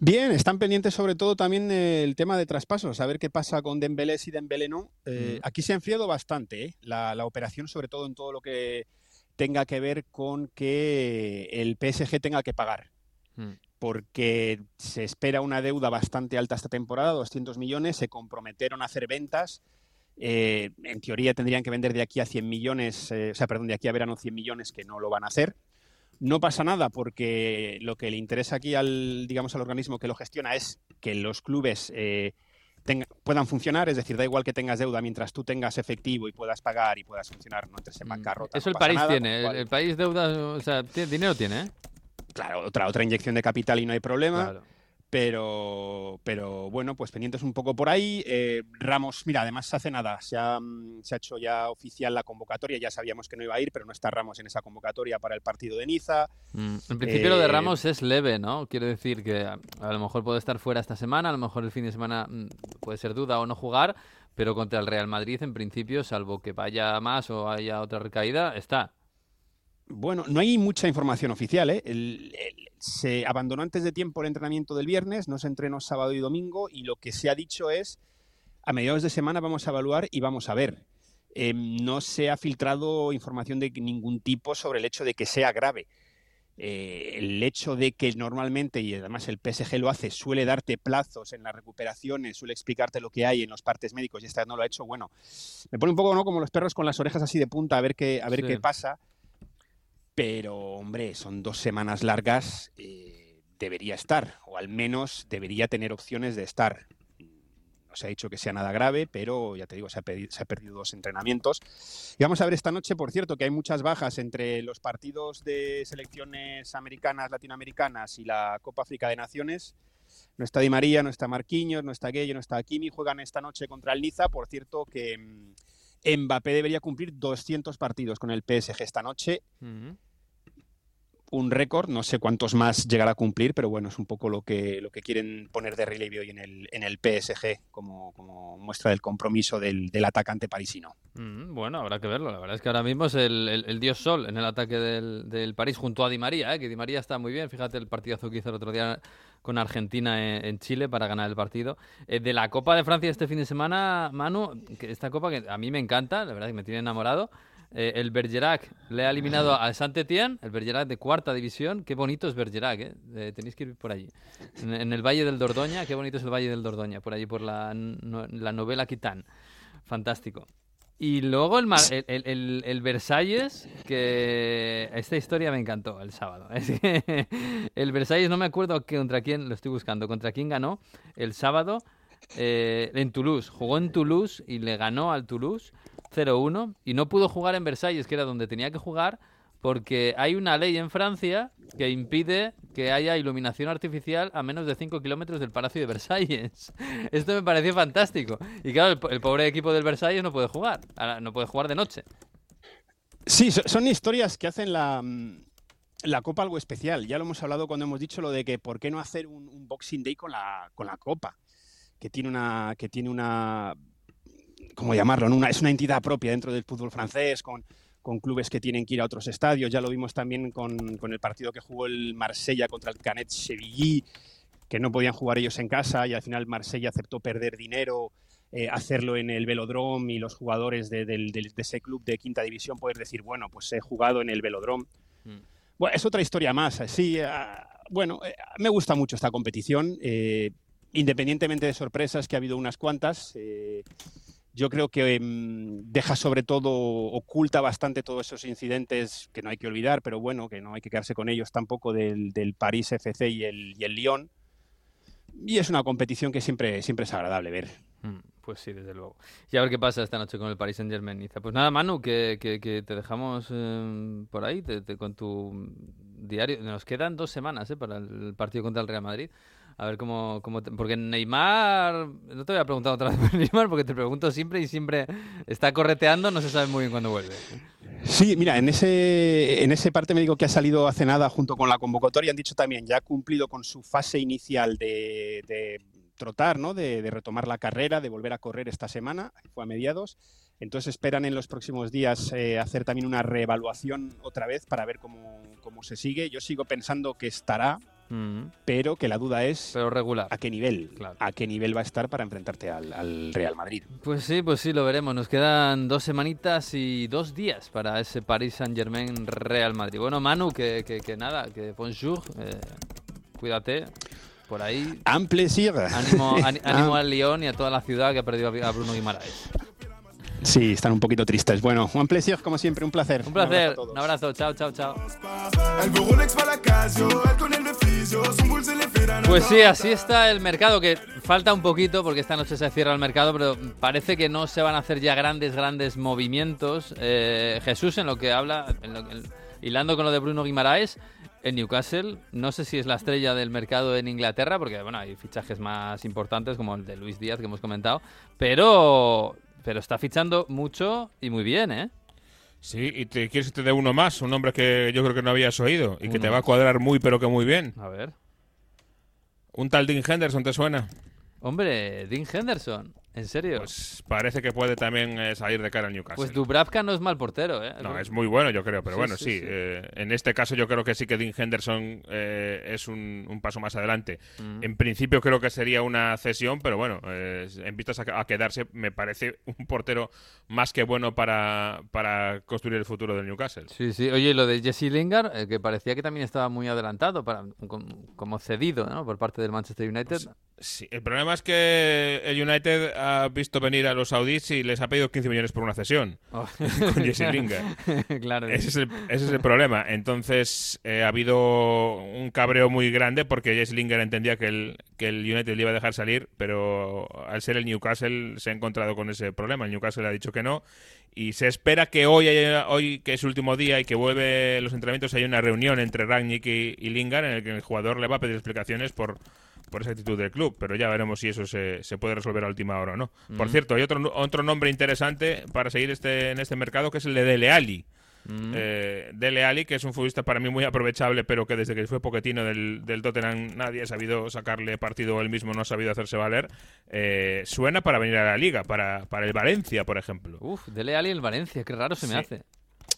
Speaker 6: Bien, están pendientes sobre todo también el tema de traspasos, a ver qué pasa con Dembélé si Dembélé no. Eh,
Speaker 2: Mm.
Speaker 6: Aquí se ha enfriado bastante ¿eh? la, la operación, sobre todo en todo lo que tenga que ver con que el PSG tenga que pagar,
Speaker 2: Mm.
Speaker 6: porque se espera una deuda bastante alta esta temporada, 200 millones, se comprometieron a hacer ventas. eh, en teoría tendrían que vender de aquí a 100 millones, eh, o sea, perdón, de aquí a verano 100 millones que no lo van a hacer. No pasa nada porque lo que le interesa aquí al, digamos, al organismo que lo gestiona es que los clubes eh, tenga- puedan funcionar, es decir, da igual que tengas deuda mientras tú tengas efectivo y puedas pagar y puedas funcionar, no entres en bancarrota.
Speaker 2: Mm. Eso
Speaker 6: no
Speaker 2: el
Speaker 6: nada,
Speaker 2: tiene, el, país deuda, o sea, tiene- dinero tiene, ¿eh?
Speaker 6: Claro, otra, otra inyección de capital y no hay problema.
Speaker 2: Claro.
Speaker 6: Pero, pero bueno, pues pendientes un poco por ahí. Eh, Ramos, mira, además hace nada, se ha, mm, se ha hecho ya oficial la convocatoria, ya sabíamos que no iba a ir, pero no está Ramos en esa convocatoria para el partido de Niza.
Speaker 2: Mm, En principio lo de
Speaker 6: Eh,
Speaker 2: Ramos es leve, ¿no? Quiero decir que a, a lo mejor puede estar fuera esta semana, a lo mejor el fin de semana mm, puede ser duda o no jugar, pero contra el Real Madrid en principio, salvo que vaya más o haya otra recaída, está.
Speaker 6: Bueno, no hay mucha información oficial, ¿eh? El- el- se abandonó antes de tiempo el entrenamiento del viernes, no se entrenó sábado y domingo, y lo que se ha dicho es, a mediados de semana vamos a evaluar y vamos a ver. Eh, no se ha filtrado información de ningún tipo sobre el hecho de que sea grave. Eh, el hecho de que normalmente, y además el PSG lo hace, suele darte plazos en las recuperaciones, suele explicarte lo que hay en los partes médicos y esta vez no lo ha hecho, bueno, me pone un poco ¿no? como los perros con las orejas así de punta a ver qué, a ver
Speaker 2: Sí.
Speaker 6: qué pasa. Pero, hombre, son dos semanas largas, eh, debería estar, o al menos debería tener opciones de estar. No se ha dicho que sea nada grave, pero ya te digo, se ha, perdido dos entrenamientos. Y vamos a ver esta noche, por cierto, que hay muchas bajas entre los partidos de selecciones americanas, latinoamericanas y la Copa África de Naciones. No está Di María, no está Marquinhos, no está Gueye, no está Kimi. Juegan esta noche contra el Niza. Por cierto, que mm, Mbappé debería cumplir 200 partidos con el PSG esta noche. Un récord, no sé cuántos más llegará a cumplir, pero bueno, es un poco lo que, lo que quieren poner de relieve hoy en el, en el PSG como, como muestra del compromiso del, del atacante parisino.
Speaker 2: Mm, Bueno, habrá que verlo. La verdad es que ahora mismo es el, el- dios sol en el ataque del, del París junto a Di María, ¿eh? que Di María está muy bien. Fíjate el partidazo que hizo el otro día con Argentina en, Chile para ganar el partido. Eh, de la Copa de Francia este fin de semana, Manu, esta copa que a mí me encanta, la verdad que me tiene enamorado. Eh, el Bergerac le ha eliminado al Saint-Étienne, el Bergerac de cuarta división. Qué bonito es Bergerac, ¿eh? Tenéis que ir por allí. En, el Valle del Dordoña, qué bonito es el Valle del Dordoña, por allí por la, la novela Quitán. Fantástico. Y luego el, el, el- Versalles, que esta historia me encantó el sábado. El Versalles, no me acuerdo contra quién, lo estoy buscando, contra quién ganó el sábado eh, en Toulouse. Jugó en Toulouse y le ganó al Toulouse 0-1 y no pudo jugar en Versalles, que era donde tenía que jugar, porque hay una ley en Francia que impide que haya iluminación artificial a menos de 5 kilómetros del Palacio de Versalles. Esto me pareció fantástico. Y claro, el, po- el pobre equipo del Versalles no puede jugar, no puede jugar de noche.
Speaker 6: Sí, so- son historias que hacen la, mm, la Copa algo especial. Ya lo hemos hablado cuando hemos dicho lo de que por qué no hacer un, un Boxing Day con la, con la Copa, que tiene una, que tiene una, ¿cómo llamarlo? no? Una, es una entidad propia dentro del fútbol francés, con, con clubes que tienen que ir a otros estadios. Ya lo vimos también con, con el partido que jugó el Marsella contra el Canet Chevilly, que no podían jugar ellos en casa y al final Marsella aceptó perder dinero, eh, hacerlo en el velodrome y los jugadores de, del- del- de ese club de quinta división poder decir, bueno, pues he jugado en el velodrome.
Speaker 2: Mm.
Speaker 6: Bueno, es otra historia más. Sí, ah, bueno, eh, me gusta mucho esta competición, eh, independientemente de sorpresas, que ha habido unas cuantas. Yo creo que mm, deja sobre todo, oculta bastante todos esos incidentes que no hay que olvidar, pero bueno, que no hay que quedarse con ellos tampoco del, del París FC y el, y el Lyon. Y es una competición que siempre, siempre es agradable ver.
Speaker 2: Mm, Pues sí, desde luego. Y a ver qué pasa esta noche con el Paris Saint Germain. Pues nada, Manu, que, que- que te dejamos eh, por ahí te- te- con tu diario. Nos quedan dos semanas eh, para el partido contra el Real Madrid. A ver cómo, cómo te- porque Neymar, no te voy a preguntar otra vez por Neymar porque te pregunto siempre y siempre está correteando, no se sabe muy bien cuándo vuelve.
Speaker 6: Sí, mira, en ese, en ese parte médico que ha salido hace nada junto con la convocatoria han dicho también, ya ha cumplido con su fase inicial de, de trotar, ¿no? De, de retomar la carrera, de volver a correr esta semana, fue a mediados. Entonces esperan en los próximos días eh, hacer también una reevaluación otra vez para ver cómo, cómo se sigue. Yo sigo pensando que estará,
Speaker 2: Mm,
Speaker 6: pero que la duda es
Speaker 2: Pero regular.
Speaker 6: a qué nivel,
Speaker 2: Claro.
Speaker 6: a qué nivel va a estar para enfrentarte al, al Real Madrid.
Speaker 2: Pues sí, pues sí, lo veremos. Nos quedan dos semanitas y dos días para ese Paris Saint Germain Real Madrid. Bueno, Manu, que, que, que nada, que bonjour, eh, cuídate por ahí.
Speaker 6: Un plaisir.
Speaker 2: Ánimo, ánimo al León y a toda la ciudad que ha perdido a a Bruno Guimaraes.
Speaker 6: Sí, están un poquito tristes. Bueno, un plaisir, como siempre, un placer.
Speaker 2: Un placer,
Speaker 6: abrazo a todos.
Speaker 2: un abrazo, chao, chao, chao. Pues sí, así está el mercado, que falta un poquito porque esta noche se cierra el mercado, pero parece que no se van a hacer ya grandes, grandes movimientos. Eh, Jesús, en lo que habla, en lo que- hilando con lo de Bruno Guimaraes, El Newcastle, no sé si es la estrella del mercado en Inglaterra, porque bueno, hay fichajes más importantes como el de Luis Díaz que hemos comentado, pero, pero está fichando mucho y muy bien, ¿eh?
Speaker 3: Sí, y te quieres que te dé uno más, un nombre que yo creo que no habías oído y que te va a cuadrar muy pero que muy bien.
Speaker 2: A ver.
Speaker 3: Un tal Dean Henderson, ¿te suena?
Speaker 2: Hombre, Dean Henderson, ¿en serio?
Speaker 3: Pues parece que puede también eh, salir de cara al Newcastle.
Speaker 2: Pues Dubravka no es mal portero, ¿eh?
Speaker 3: No, es muy bueno, yo creo, pero
Speaker 2: Sí,
Speaker 3: bueno,
Speaker 2: sí,
Speaker 3: eh, en este caso yo creo que sí que Dean Henderson eh, es un, un paso más adelante.
Speaker 2: Mm.
Speaker 3: En principio creo que sería una cesión, pero bueno, en vistas a, a quedarse, me parece un portero más que bueno para, para construir el futuro del Newcastle.
Speaker 2: Sí, sí. Oye, lo de Jesse Lingard, que parecía que también estaba muy adelantado, para, com- como cedido, ¿no? Por parte del Manchester United.
Speaker 3: Sí, el problema es que el United ha visto venir a los saudíes y les ha pedido 15 millones por una cesión
Speaker 2: Oh.
Speaker 3: con Jesse Lingard.
Speaker 2: claro.
Speaker 3: Ese es el, ese es el problema. Entonces eh, ha habido un cabreo muy grande porque Jesse Lingard entendía que el, que el United le iba a dejar salir, pero al ser el Newcastle se ha encontrado con ese problema. El Newcastle ha dicho que no y se espera que hoy, hoy que es su último día y que vuelve los entrenamientos, haya una reunión entre Rangnick y, y Lingard en el que el jugador le va a pedir explicaciones por por esa actitud del club, pero ya veremos si eso se, se puede resolver a última hora o no. Por
Speaker 2: Mm.
Speaker 3: cierto, hay otro, otro nombre interesante para seguir este, en este mercado que es el de Dele Alli.
Speaker 2: Mm.
Speaker 3: Eh, Dele Alli, que es un futbolista para mí muy aprovechable, pero que desde que fue poquetino del, del Tottenham nadie ha sabido sacarle partido, él mismo no ha sabido hacerse valer, eh, suena para venir a la liga, para, para el Valencia, por ejemplo.
Speaker 2: Uf, Dele Alli el Valencia, qué raro se me hace.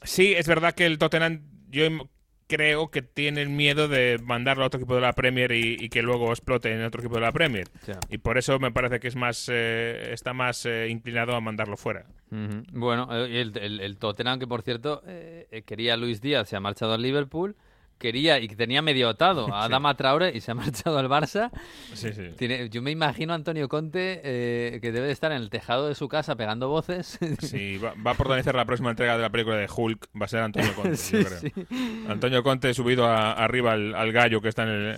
Speaker 3: Sí, es verdad que el Tottenham, yo im- creo que tiene el miedo de mandarlo a otro equipo de la Premier y, y que luego explote en otro equipo de la Premier. Y por eso me parece que es más eh, está más eh, inclinado a mandarlo fuera.
Speaker 2: Bueno, eh, el, el, el Tottenham, que por cierto eh, eh, quería a Luis Díaz, se ha marchado al Liverpool. Quería y que tenía medio atado a
Speaker 3: Sí.
Speaker 2: Adama Traore y se ha marchado al Barça.
Speaker 3: Sí, sí.
Speaker 2: Tiene- yo me imagino a Antonio Conte eh, que debe de estar en el tejado de su casa pegando voces.
Speaker 3: Sí, va, va a protagonizar la próxima entrega de la película de Hulk, va a ser Antonio Conte,
Speaker 2: Sí,
Speaker 3: yo creo.
Speaker 2: sí.
Speaker 3: Antonio Conte subido a- arriba al, al gallo que está en el,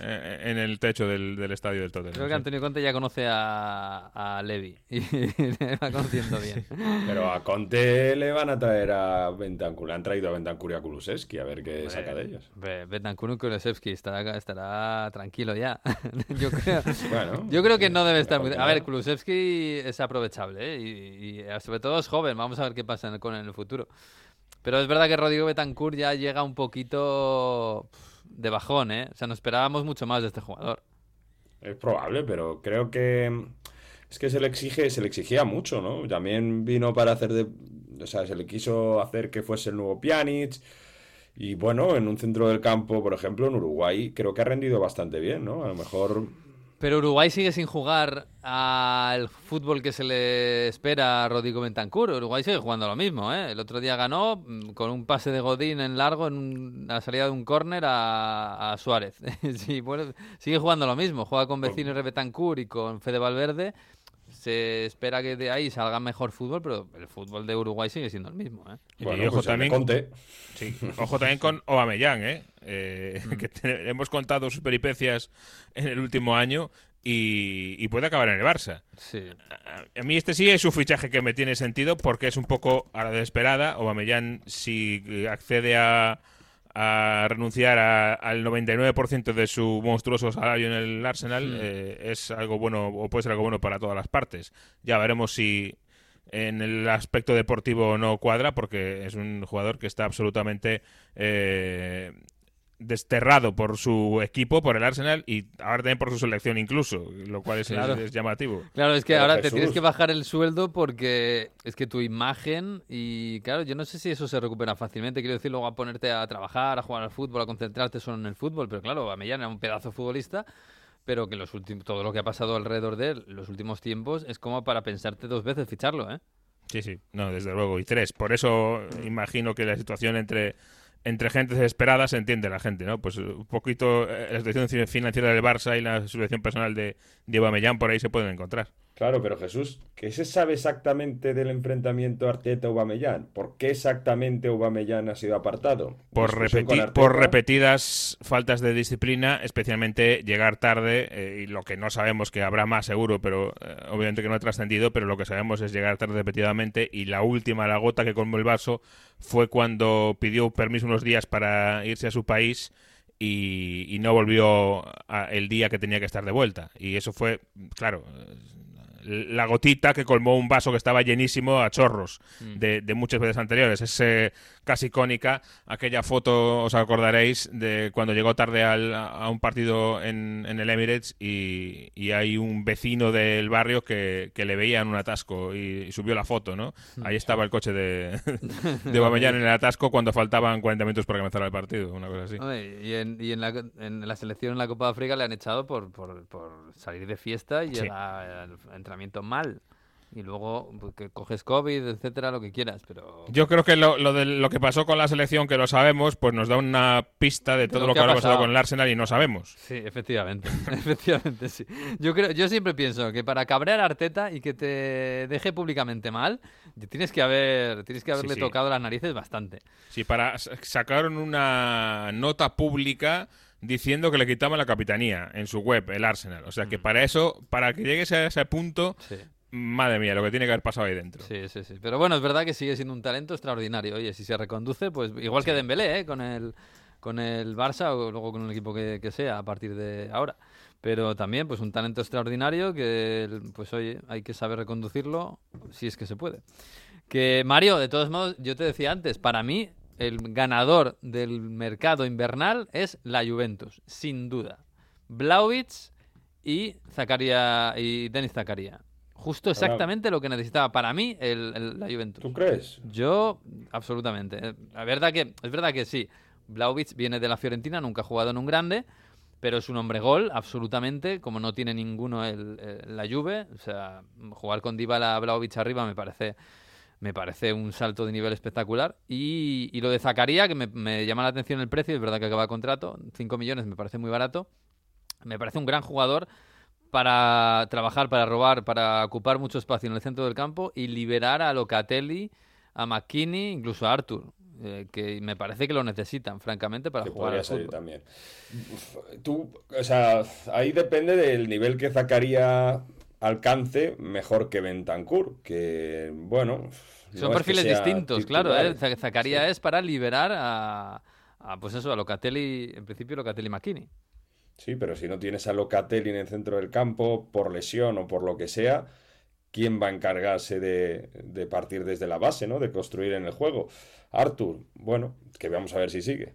Speaker 3: en el techo del, del estadio del Tottenham.
Speaker 2: Creo que. Antonio Conte ya conoce a, a Levi y le va conociendo bien.
Speaker 4: Pero a Conte le van a traer a Bentancur. Le han traído a Bentancur y a Kulusevski a ver qué saca de ellos.
Speaker 2: Be- Bentancur Kulusevski estará, estará tranquilo ya. yo, creo,
Speaker 4: Bueno,
Speaker 2: yo creo que no debe estar muy... A ver,
Speaker 4: nada.
Speaker 2: Kulusevski es aprovechable ¿eh? y, y, sobre todo es joven. Vamos a ver qué pasa con él en el futuro. Pero es verdad que Rodrigo Betancourt ya llega un poquito de bajón, ¿eh? O sea, nos esperábamos mucho más de este jugador.
Speaker 4: Es probable, pero creo que es que se le exige, se le exigía mucho, ¿no? También vino para hacer de, o sea, se le quiso hacer que fuese el nuevo Pjanic y bueno, en un centro del campo, por ejemplo, en Uruguay, creo que ha rendido bastante bien, ¿no? A lo mejor
Speaker 2: Pero Uruguay sigue sin jugar al fútbol que se le espera a Rodrigo Bentancur. Uruguay sigue jugando lo mismo, ¿eh? El otro día ganó mm, con un pase de Godín en largo en un- a la salida de un córner a, a Suárez. sí, bueno, sigue jugando lo mismo. Juega con vecinos de Bentancur y con Fede Valverde. Se espera que de ahí salga mejor fútbol, pero el fútbol de Uruguay sigue siendo el mismo, ¿eh?
Speaker 3: Y
Speaker 4: Bueno, pues
Speaker 3: también,
Speaker 4: Conte.
Speaker 3: Sí, ojo también con Aubameyang, ¿eh? Eh, que te- hemos contado sus peripecias en el último año y, y puede acabar en el Barça.
Speaker 2: Sí.
Speaker 3: A, a mí este sí es un fichaje que me tiene sentido porque es un poco a la desesperada. Aubameyang si accede a, a renunciar a- al 99% de su monstruoso salario en el Arsenal
Speaker 2: Hmm.
Speaker 3: eh, es algo bueno o puede ser algo bueno para todas las partes. Ya veremos si en el aspecto deportivo no cuadra porque es un jugador que está absolutamente eh, desterrado por su equipo, por el Arsenal y ahora también por su selección incluso, lo cual es,
Speaker 2: Claro.
Speaker 3: es llamativo.
Speaker 2: Claro, es que
Speaker 4: Pero
Speaker 2: ahora te tienes que bajar el sueldo porque es que tu imagen y claro, yo no sé si eso se recupera fácilmente, quiero decir, luego a ponerte a trabajar, a jugar al fútbol, a concentrarte solo en el fútbol, pero claro, Amellán era un pedazo futbolista, pero que los últimos todo lo que ha pasado alrededor de él los últimos tiempos es como para pensarte dos veces ficharlo, ¿eh?
Speaker 3: Sí, sí, no, desde luego. Y tres. Por eso imagino que la situación entre, entre gente desesperada se entiende la gente, ¿no? Pues un poquito eh, la situación financiera del Barça y la situación personal de, de Aubameyang por ahí se pueden encontrar.
Speaker 4: Claro, pero Jesús, ¿qué se sabe exactamente del enfrentamiento Arteta-Aubameyang? ¿Por qué exactamente Aubameyang ha sido apartado?
Speaker 3: Por, repetidas faltas de disciplina, especialmente llegar tarde, eh, y lo que no sabemos, que habrá más seguro, pero eh, obviamente que no ha trascendido, pero lo que sabemos es llegar tarde repetidamente, y la última, la gota que colmó el vaso, fue cuando pidió permiso unos días para irse a su país y, y no volvió a- el día que tenía que estar de vuelta. Y eso fue, claro, la gotita que colmó un vaso que estaba llenísimo a chorros
Speaker 2: Mm.
Speaker 3: de, de muchas veces anteriores. Es eh, casi icónica aquella foto, os acordaréis, de cuando llegó tarde al- a un partido en, en el Emirates y, y hay un vecino del barrio que, que le veía en un atasco y, y subió la foto, ¿no?
Speaker 2: Mm.
Speaker 3: Ahí estaba el coche de, de Aubameyang en el atasco cuando faltaban 40 minutos para comenzar el partido, una cosa así.
Speaker 2: Y en, y en, la, en la selección en la Copa de África le han echado por, por, por salir de fiesta y
Speaker 3: Sí.
Speaker 2: entrenamiento mal. Y luego pues, que coges COVID, etcétera, lo que quieras, pero...
Speaker 3: Yo creo que lo, lo de lo que pasó con la selección, que lo sabemos, pues nos da una pista de todo
Speaker 2: lo
Speaker 3: lo
Speaker 2: que ha
Speaker 3: habrá pasado
Speaker 2: pasado.
Speaker 3: con el Arsenal y no sabemos.
Speaker 2: Sí, efectivamente, efectivamente, sí. Yo creo, yo siempre pienso que para cabrear a Arteta y que te deje públicamente mal, tienes que haber, tienes que haberle
Speaker 3: sí.
Speaker 2: tocado las narices bastante.
Speaker 3: Sí, para sacaron una nota pública diciendo que le quitaban la capitanía en su web, el Arsenal. O sea que para eso, para que llegues a ese punto,
Speaker 2: Sí.
Speaker 3: Madre mía, lo que tiene que haber pasado ahí dentro.
Speaker 2: Sí, sí, sí. Pero bueno, es verdad que sigue siendo un talento extraordinario. Oye, si se reconduce, pues igual que Dembélé, ¿eh? Con el, con el Barça o luego con el equipo que, que sea a partir de ahora. Pero también, pues un talento extraordinario que, pues oye, hay que saber reconducirlo si es que se puede. Que Mario, de todos modos, yo te decía antes, para mí el ganador del mercado invernal es la Juventus, sin duda. Blauvitz y Zakaria y Denis Zakaria. Justo exactamente lo que necesitaba para mí el, el- la Juventus.
Speaker 4: ¿Tú crees?
Speaker 2: Yo, absolutamente. Eh, La verdad que, es verdad que sí. Blauvitz viene de la Fiorentina, nunca ha jugado en un grande, pero es un hombre gol, absolutamente, como no tiene ninguno el, el- la Juve. O sea, jugar con Dybala Blauvitz arriba me parece me parece un salto de nivel espectacular. Y, y lo de Zacarías, que me, me llama la atención el precio, es verdad que acaba contrato, 5 millones me parece muy barato. Me parece un gran jugador para trabajar, para robar, para ocupar mucho espacio en el centro del campo y liberar a Locatelli, a McKinney, incluso a Arthur, eh, que me parece que lo necesitan, francamente, para
Speaker 4: que
Speaker 2: jugar
Speaker 4: podría
Speaker 2: al
Speaker 4: salir también. Uf, Tú, o sea, ahí depende del nivel que Zacarías alcance mejor que Bentancur, que bueno. no
Speaker 2: Son
Speaker 4: es que
Speaker 2: perfiles distintos, claro. ¿eh? Za- Zacarías es para liberar a, a, pues eso, a Locatelli, en principio Locatelli McKinney.
Speaker 4: Sí, pero si no tienes a Locatelli en el centro del campo, por lesión o por lo que sea, ¿quién va a encargarse de, de partir desde la base, ¿no? De construir en el juego. Arthur, bueno, que vamos a ver si sigue.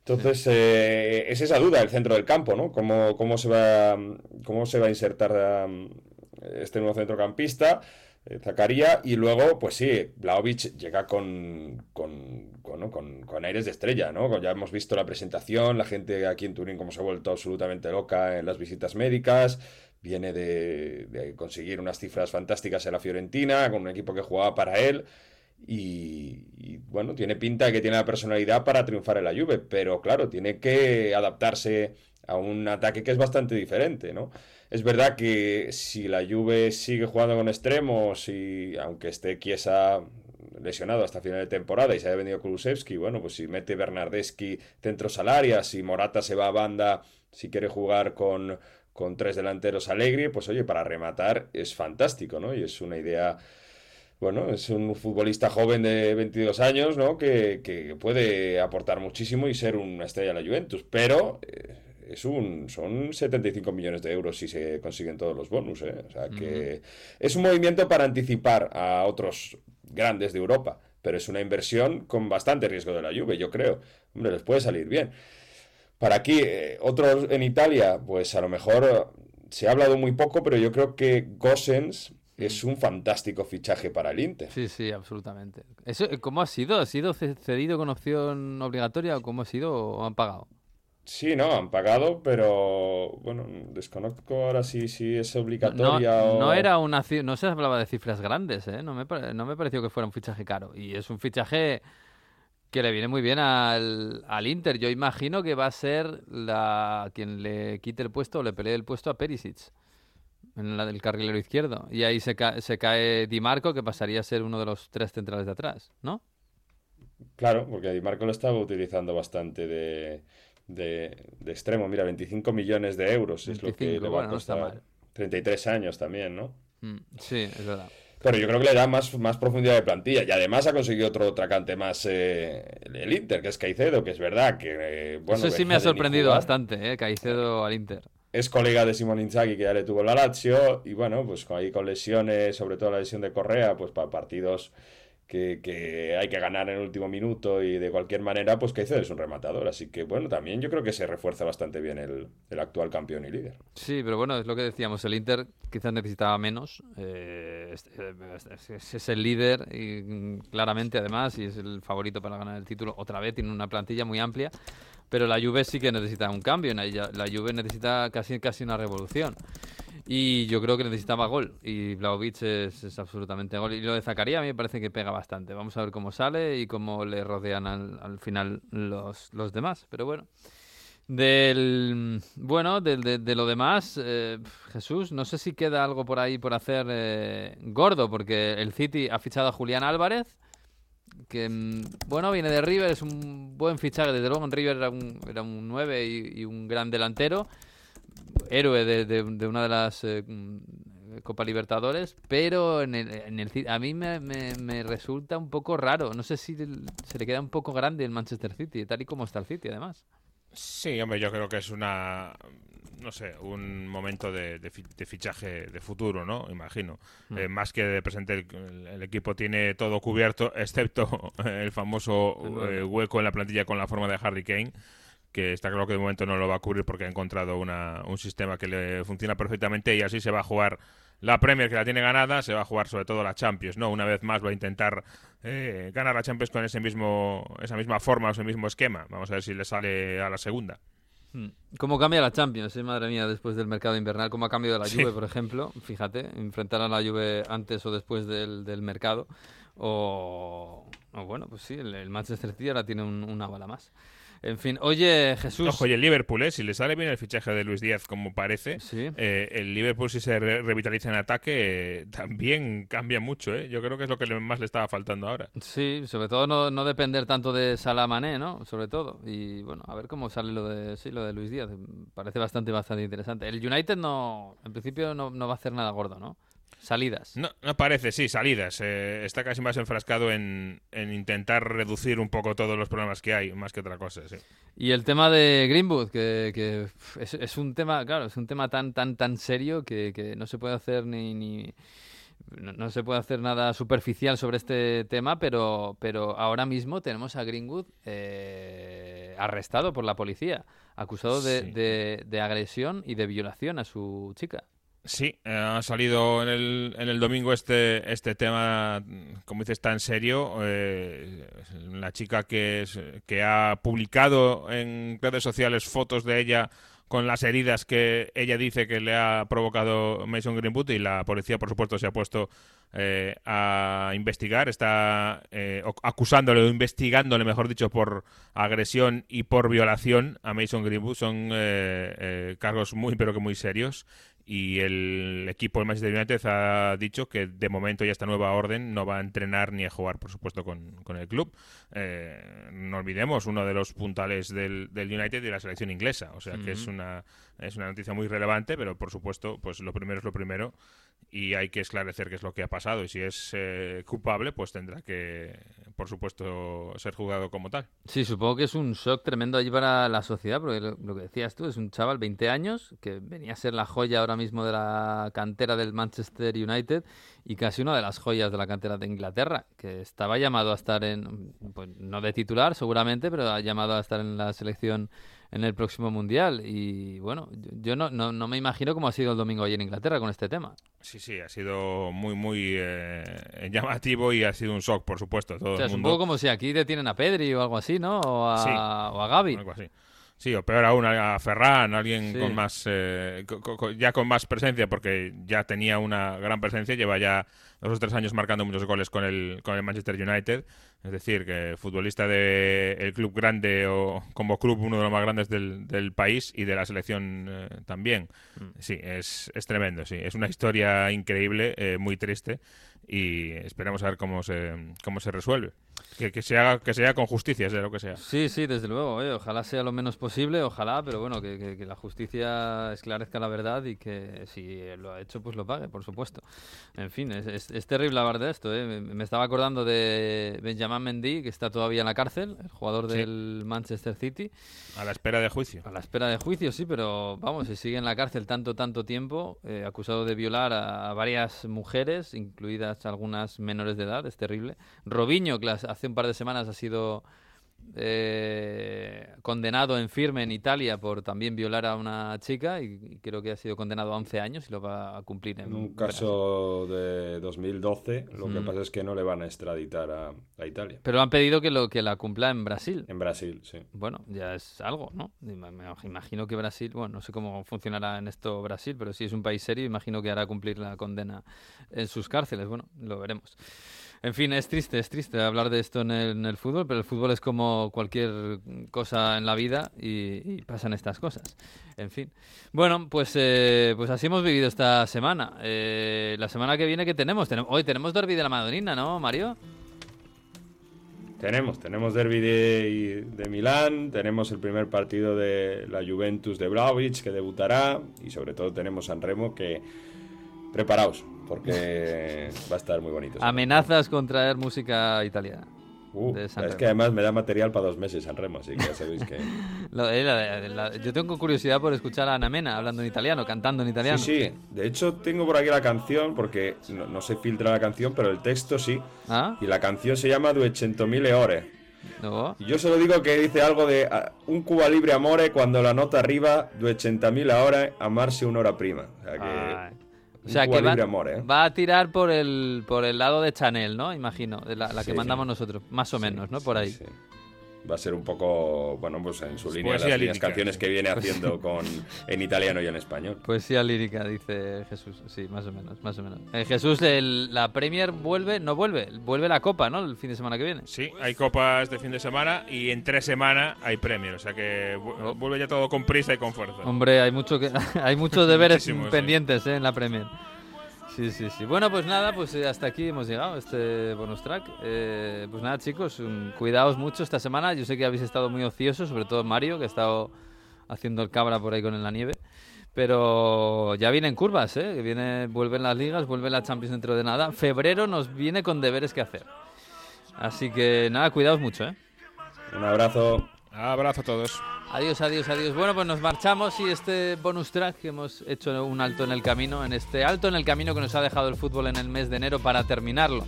Speaker 4: Entonces, eh, es esa duda, el centro del campo, ¿no? ¿Cómo, cómo se va, cómo se va a insertar um, este nuevo centrocampista? Eh, Zacaría, y luego, pues sí, Vlahovic llega con, con, con, con- aires de estrella, ¿no? Ya hemos visto la presentación, la gente aquí en Turín como se ha vuelto absolutamente loca en las visitas médicas, viene de, conseguir unas cifras fantásticas en la Fiorentina, con un equipo que jugaba para él, y, y, bueno, tiene pinta de que tiene la personalidad para triunfar en la Juve, pero claro, tiene que adaptarse a un ataque que es bastante diferente, ¿no? Es verdad que si la Juve sigue jugando con extremos y aunque esté Chiesa lesionado hasta final de temporada y se haya venido Kulusevski, bueno, pues si mete Bernardeschi centros al área, si Morata se va a banda, si quiere jugar con, con tres delanteros Alegre, pues oye, para rematar es fantástico, ¿no? Y es una idea bueno, es un futbolista joven de 22 años, ¿no? Que, que puede aportar muchísimo y ser una estrella de la Juventus, pero eh, es un, son 75 millones de euros si se consiguen todos los bonus, ¿eh? O sea que es un movimiento para anticipar a otros grandes de Europa, pero es una inversión con bastante riesgo de la Juve, yo creo. Hombre, les puede salir bien. Para aquí, eh, otros en Italia, pues a lo mejor eh, se ha hablado muy poco, pero yo creo que Gossens es un fantástico fichaje para el Inter.
Speaker 2: Sí, sí, absolutamente. Eso, eh, ¿Cómo ha sido? ¿Ha sido ce- cedido con opción obligatoria o cómo ha sido o han pagado?
Speaker 4: Sí, no, han pagado, pero bueno, desconozco ahora si, si es
Speaker 2: No,
Speaker 4: obligatoria o...
Speaker 2: no era una no se hablaba de cifras grandes, ¿eh? No me, no me pareció que fuera un fichaje caro. Y es un fichaje que le viene muy bien al, al Inter. Yo imagino que va a ser la quien le quite el puesto o le pelee el puesto a Perisic en la del carrilero izquierdo. Y ahí se, ca- se cae Di Marco, que pasaría a ser uno de los tres centrales de atrás, ¿no?
Speaker 4: Claro, porque Di Marco lo estaba utilizando bastante de, de, de extremo. Mira, 25 millones de euros es lo que
Speaker 2: 25,
Speaker 4: le va a
Speaker 2: bueno, no está
Speaker 4: costar.
Speaker 2: mal.
Speaker 4: 33 años también, ¿no?
Speaker 2: Mm, sí, es verdad.
Speaker 4: pero yo creo que le da más, más profundidad de plantilla. Y además ha conseguido otro atacante más eh, el Inter, que es Caicedo, que es verdad que. eh, bueno,
Speaker 2: Eso sí me ha sorprendido bastante, ¿eh? Caicedo al Inter.
Speaker 4: Es colega de Simón Inzaghi, que ya le tuvo la Lazio. Y bueno, pues con- ahí con lesiones, sobre todo la lesión de Correa, pues para partidos que, hay que ganar en el último minuto y de cualquier manera, pues Caicedo es un rematador. Así que bueno, también yo creo que se refuerza bastante bien el, el actual campeón y líder.
Speaker 2: Sí, pero bueno, es lo que decíamos, el Inter quizás necesitaba menos. eh, es- es el líder, y, mm, claramente además, y es el favorito para ganar el título. Otra vez tiene una plantilla muy amplia, pero la Juve sí que necesita un cambio. La, Juve necesita casi, casi una revolución. Y yo creo que necesitaba gol. Y Vlaovic es, absolutamente gol. Y lo de Zacarías a mí me parece que pega bastante. Vamos a ver cómo sale y cómo le rodean al, al final los, los demás. Pero bueno. Del bueno, de, de lo demás, eh, Jesús, no sé si queda algo por ahí por hacer eh, gordo, porque el City ha fichado a Julián Álvarez, que mm, bueno, viene de River, es un buen fichaje, desde luego en River era un, era un 9 y, un gran delantero, héroe de, de- una de las eh, mm, Copa Libertadores, pero en el, en el a mí me, me- me resulta un poco raro, no sé si se le queda un poco grande el Manchester City, tal y como está el City además.
Speaker 3: Sí, hombre, yo creo que es una, no sé, un momento de, de fi- de fichaje de futuro, ¿no? Imagino.
Speaker 2: Mm.
Speaker 3: Eh, más que de presente, el, el- el equipo tiene todo cubierto, excepto el famoso eh, hueco en la plantilla con la forma de Harry Kane, que está claro que de momento no lo va a cubrir porque ha encontrado una, un sistema que le funciona perfectamente y así se va a jugar la Premier que la tiene ganada, se va a jugar sobre todo la Champions, ¿no? Una vez más va a intentar eh, ganar la Champions con ese mismo, esa misma forma, ese mismo esquema. Vamos a ver si le sale a la segunda.
Speaker 2: Hmm. ¿Cómo cambia la Champions, eh, madre mía, después del mercado invernal? ¿Cómo ha cambiado la
Speaker 3: Sí.
Speaker 2: Juve, por ejemplo? Fíjate, enfrentar a la Juve antes o después del, del mercado. O, o bueno, pues sí, el, el Manchester City ahora tiene un- una bala más. En fin, oye, Jesús.
Speaker 3: Ojo, y el Liverpool, ¿eh? si le sale bien el fichaje de Luis Díaz, como parece, eh, el Liverpool, si se re- revitaliza en ataque, eh, también cambia mucho. ¿eh? Yo creo que es lo que más le estaba faltando ahora.
Speaker 2: Sí, sobre todo no, no depender tanto de Salah Mané, ¿no? Sobre todo. Y bueno, a ver cómo sale lo de, sí, lo de Luis Díaz. Parece bastante, bastante interesante. El United no, en principio no, no va a hacer nada gordo, ¿no? Salidas.
Speaker 3: No, no parece, sí, salidas. eh, está casi más enfrascado en, en intentar reducir un poco todos los problemas que hay, más que otra cosa. Sí.
Speaker 2: Y el tema de Greenwood, que, que es, es un tema, claro, es un tema tan, tan, tan serio que, que no se puede hacer ni, ni no, no se puede hacer nada superficial sobre este tema, pero, pero ahora mismo tenemos a Greenwood eh, arrestado por la policía, acusado de,
Speaker 3: Sí.
Speaker 2: de- de agresión y de violación a su chica.
Speaker 3: Sí, eh, ha salido en el, en el domingo este, este tema, como dices, tan serio. eh, la chica que, es- que ha publicado en redes sociales fotos de ella con las heridas que ella dice que le ha provocado Mason Greenwood y la policía, por supuesto, se ha puesto eh, a investigar. Está eh, acusándole o investigándole, mejor dicho, por agresión y por violación a Mason Greenwood. Son eh, cargos muy, pero que muy serios y el equipo del Manchester United ha dicho que de momento ya esta nueva orden no va a entrenar ni a jugar, por supuesto, con, con el club. Eh, no olvidemos uno de los puntales del, del United y de la selección inglesa, o sea que es una es una noticia muy relevante, pero por supuesto, pues lo primero es lo primero y hay que esclarecer qué es lo que ha pasado y si es eh, culpable, pues tendrá que, por supuesto, ser juzgado como tal.
Speaker 2: Sí, supongo que es un shock tremendo allí para la sociedad, porque lo, que decías tú, es un chaval, 20 años, que venía a ser la joya ahora mismo de la cantera del Manchester United y casi una de las joyas de la cantera de Inglaterra, que estaba llamado a estar en, pues no de titular seguramente, pero ha llamado a estar en la selección en el próximo Mundial. Y bueno, yo, no, no, no me imagino cómo ha sido el domingo allí en Inglaterra con este tema.
Speaker 3: Sí, sí, ha sido muy, muy eh, llamativo y ha sido un shock, por supuesto, todo
Speaker 2: O sea,
Speaker 3: el
Speaker 2: es un
Speaker 3: mundo.
Speaker 2: poco como si aquí detienen a Pedri o algo así, ¿no? O a,
Speaker 3: Sí.
Speaker 2: o a Gavi.
Speaker 3: Algo así. Sí, o peor aún, a Ferran, alguien
Speaker 2: Sí.
Speaker 3: con más, eh, co- co- co- ya con más presencia, porque ya tenía una gran presencia, lleva ya dos o tres años marcando muchos goles con el, con el Manchester United, es decir, que futbolista del club grande o como club uno de los más grandes del, del país y de la selección eh, también. Sí, es, es tremendo, sí, es una historia increíble, eh, muy triste y esperamos a ver cómo se, cómo se resuelve. Que, que se haga, que se haga con justicia, sea lo que sea.
Speaker 2: Sí, sí, desde luego. oye, ojalá sea lo menos posible, ojalá, pero bueno, que, que- que la justicia esclarezca la verdad y que si lo ha hecho, pues lo pague, por supuesto. En fin, es, es- es terrible hablar de esto. ¿eh? Me, me estaba acordando de Benjamin Mendy, que está todavía en la cárcel, el jugador
Speaker 3: Sí.
Speaker 2: del Manchester City.
Speaker 3: A la espera de juicio.
Speaker 2: A la espera de juicio, sí, pero vamos, si sigue en la cárcel tanto, tanto tiempo, eh, acusado de violar a, a varias mujeres, incluidas algunas menores de edad, es terrible. Robinho, que las- hace un par de semanas ha sido eh, condenado en firme en Italia por también violar a una chica y, creo que ha sido condenado a 11 años y lo va a cumplir en
Speaker 4: un
Speaker 2: Brasil.
Speaker 4: caso de 2012, lo que pasa es que no le van a extraditar a, a Italia.
Speaker 2: Pero han pedido que lo que la cumpla en Brasil.
Speaker 4: En Brasil, sí.
Speaker 2: Bueno, ya es algo, ¿no? Me imagino que Brasil, bueno, no sé cómo funcionará en esto Brasil, pero si es un país serio, imagino que hará cumplir la condena en sus cárceles. Bueno, lo veremos. En fin, es triste, es triste hablar de esto en el, en el fútbol, pero el fútbol es como cualquier cosa en la vida y, pasan estas cosas. En fin. Bueno, pues, eh, pues así hemos vivido esta semana. Eh, la semana que viene, ¿qué tenemos? Tenem- Hoy tenemos Derby de la Madonina, ¿no, Mario?
Speaker 4: Tenemos, tenemos Derby de, de Milán, tenemos el primer partido de la Juventus de Vlaovic que debutará y sobre todo tenemos San Remo que preparaos porque va a estar muy bonito.
Speaker 2: Amenazas con traer música italiana.
Speaker 4: Uh, es
Speaker 2: Remo.
Speaker 4: que además me da material para dos meses San Remo, así que ya sabéis que...
Speaker 2: Eh, la- la- yo tengo curiosidad por escuchar a Ana Mena hablando en italiano, cantando en italiano.
Speaker 4: Sí, sí. De hecho, tengo por aquí la canción, porque no, no se filtra la canción, pero el texto sí.
Speaker 2: ¿Ah?
Speaker 4: Y la canción se llama 200.000 ore.
Speaker 2: No.
Speaker 4: Y yo solo digo que dice algo de ah, un Cuba libre amore cuando la nota arriba 200.000 ore amarse un'ora prima. O sea que...
Speaker 2: Ay. O sea que va,
Speaker 4: ¿eh?
Speaker 2: va a tirar por el, por el lado de Chanel, ¿no? Imagino, de la, la que mandamos nosotros, más o menos, ¿no? Por ahí.
Speaker 4: Va a ser un poco, bueno, pues en su
Speaker 3: Pues
Speaker 4: línea las canciones que viene
Speaker 2: Pues-
Speaker 4: haciendo con, en italiano y en español.
Speaker 2: Poesía lírica, dice Jesús. Sí, más o menos, más o menos. Eh, Jesús, el- la Premier vuelve, no vuelve, vuelve la Copa, ¿no? El fin de semana que viene.
Speaker 3: Sí, hay copas de fin de semana y en tres semanas hay premios. O sea que
Speaker 2: Oh.
Speaker 3: vuelve ya todo con prisa y con fuerza.
Speaker 2: Hombre, hay mucho que hay muchos deberes
Speaker 3: sí.
Speaker 2: pendientes ¿eh? en la Premier. Sí, sí, sí. Bueno, pues nada, pues eh, hasta aquí hemos llegado, este bonus track. Eh, pues nada, chicos, cuidaos mucho esta semana. Yo sé que habéis estado muy ociosos, sobre todo Mario, que ha estado haciendo el cabra por ahí con en la nieve. Pero ya vienen curvas, ¿eh? Viene, vuelven las ligas, vuelve la Champions dentro de nada. Febrero nos viene con deberes que hacer. Así que nada, cuidaos mucho, ¿eh?
Speaker 4: Un abrazo.
Speaker 3: Abrazo a todos.
Speaker 2: Adiós, adiós, adiós. Bueno, pues nos marchamos y este bonus track que hemos hecho un alto en el camino, en este alto en el camino que nos ha dejado el fútbol en el mes de enero para terminarlo.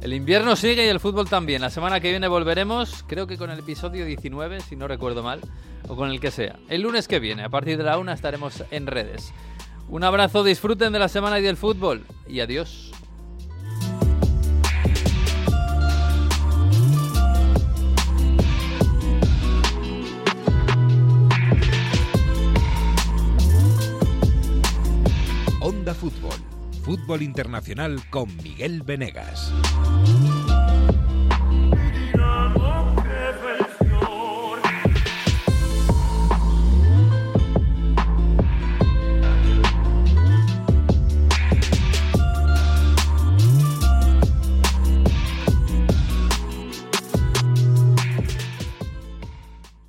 Speaker 2: El invierno sigue y el fútbol también. La semana que viene volveremos, creo que con el episodio 19, si no recuerdo mal, o con el que sea. El lunes que viene, a partir de la una, estaremos en redes. Un abrazo, disfruten de la semana y del fútbol y adiós.
Speaker 7: Fútbol. Fútbol Internacional con Miguel Venegas.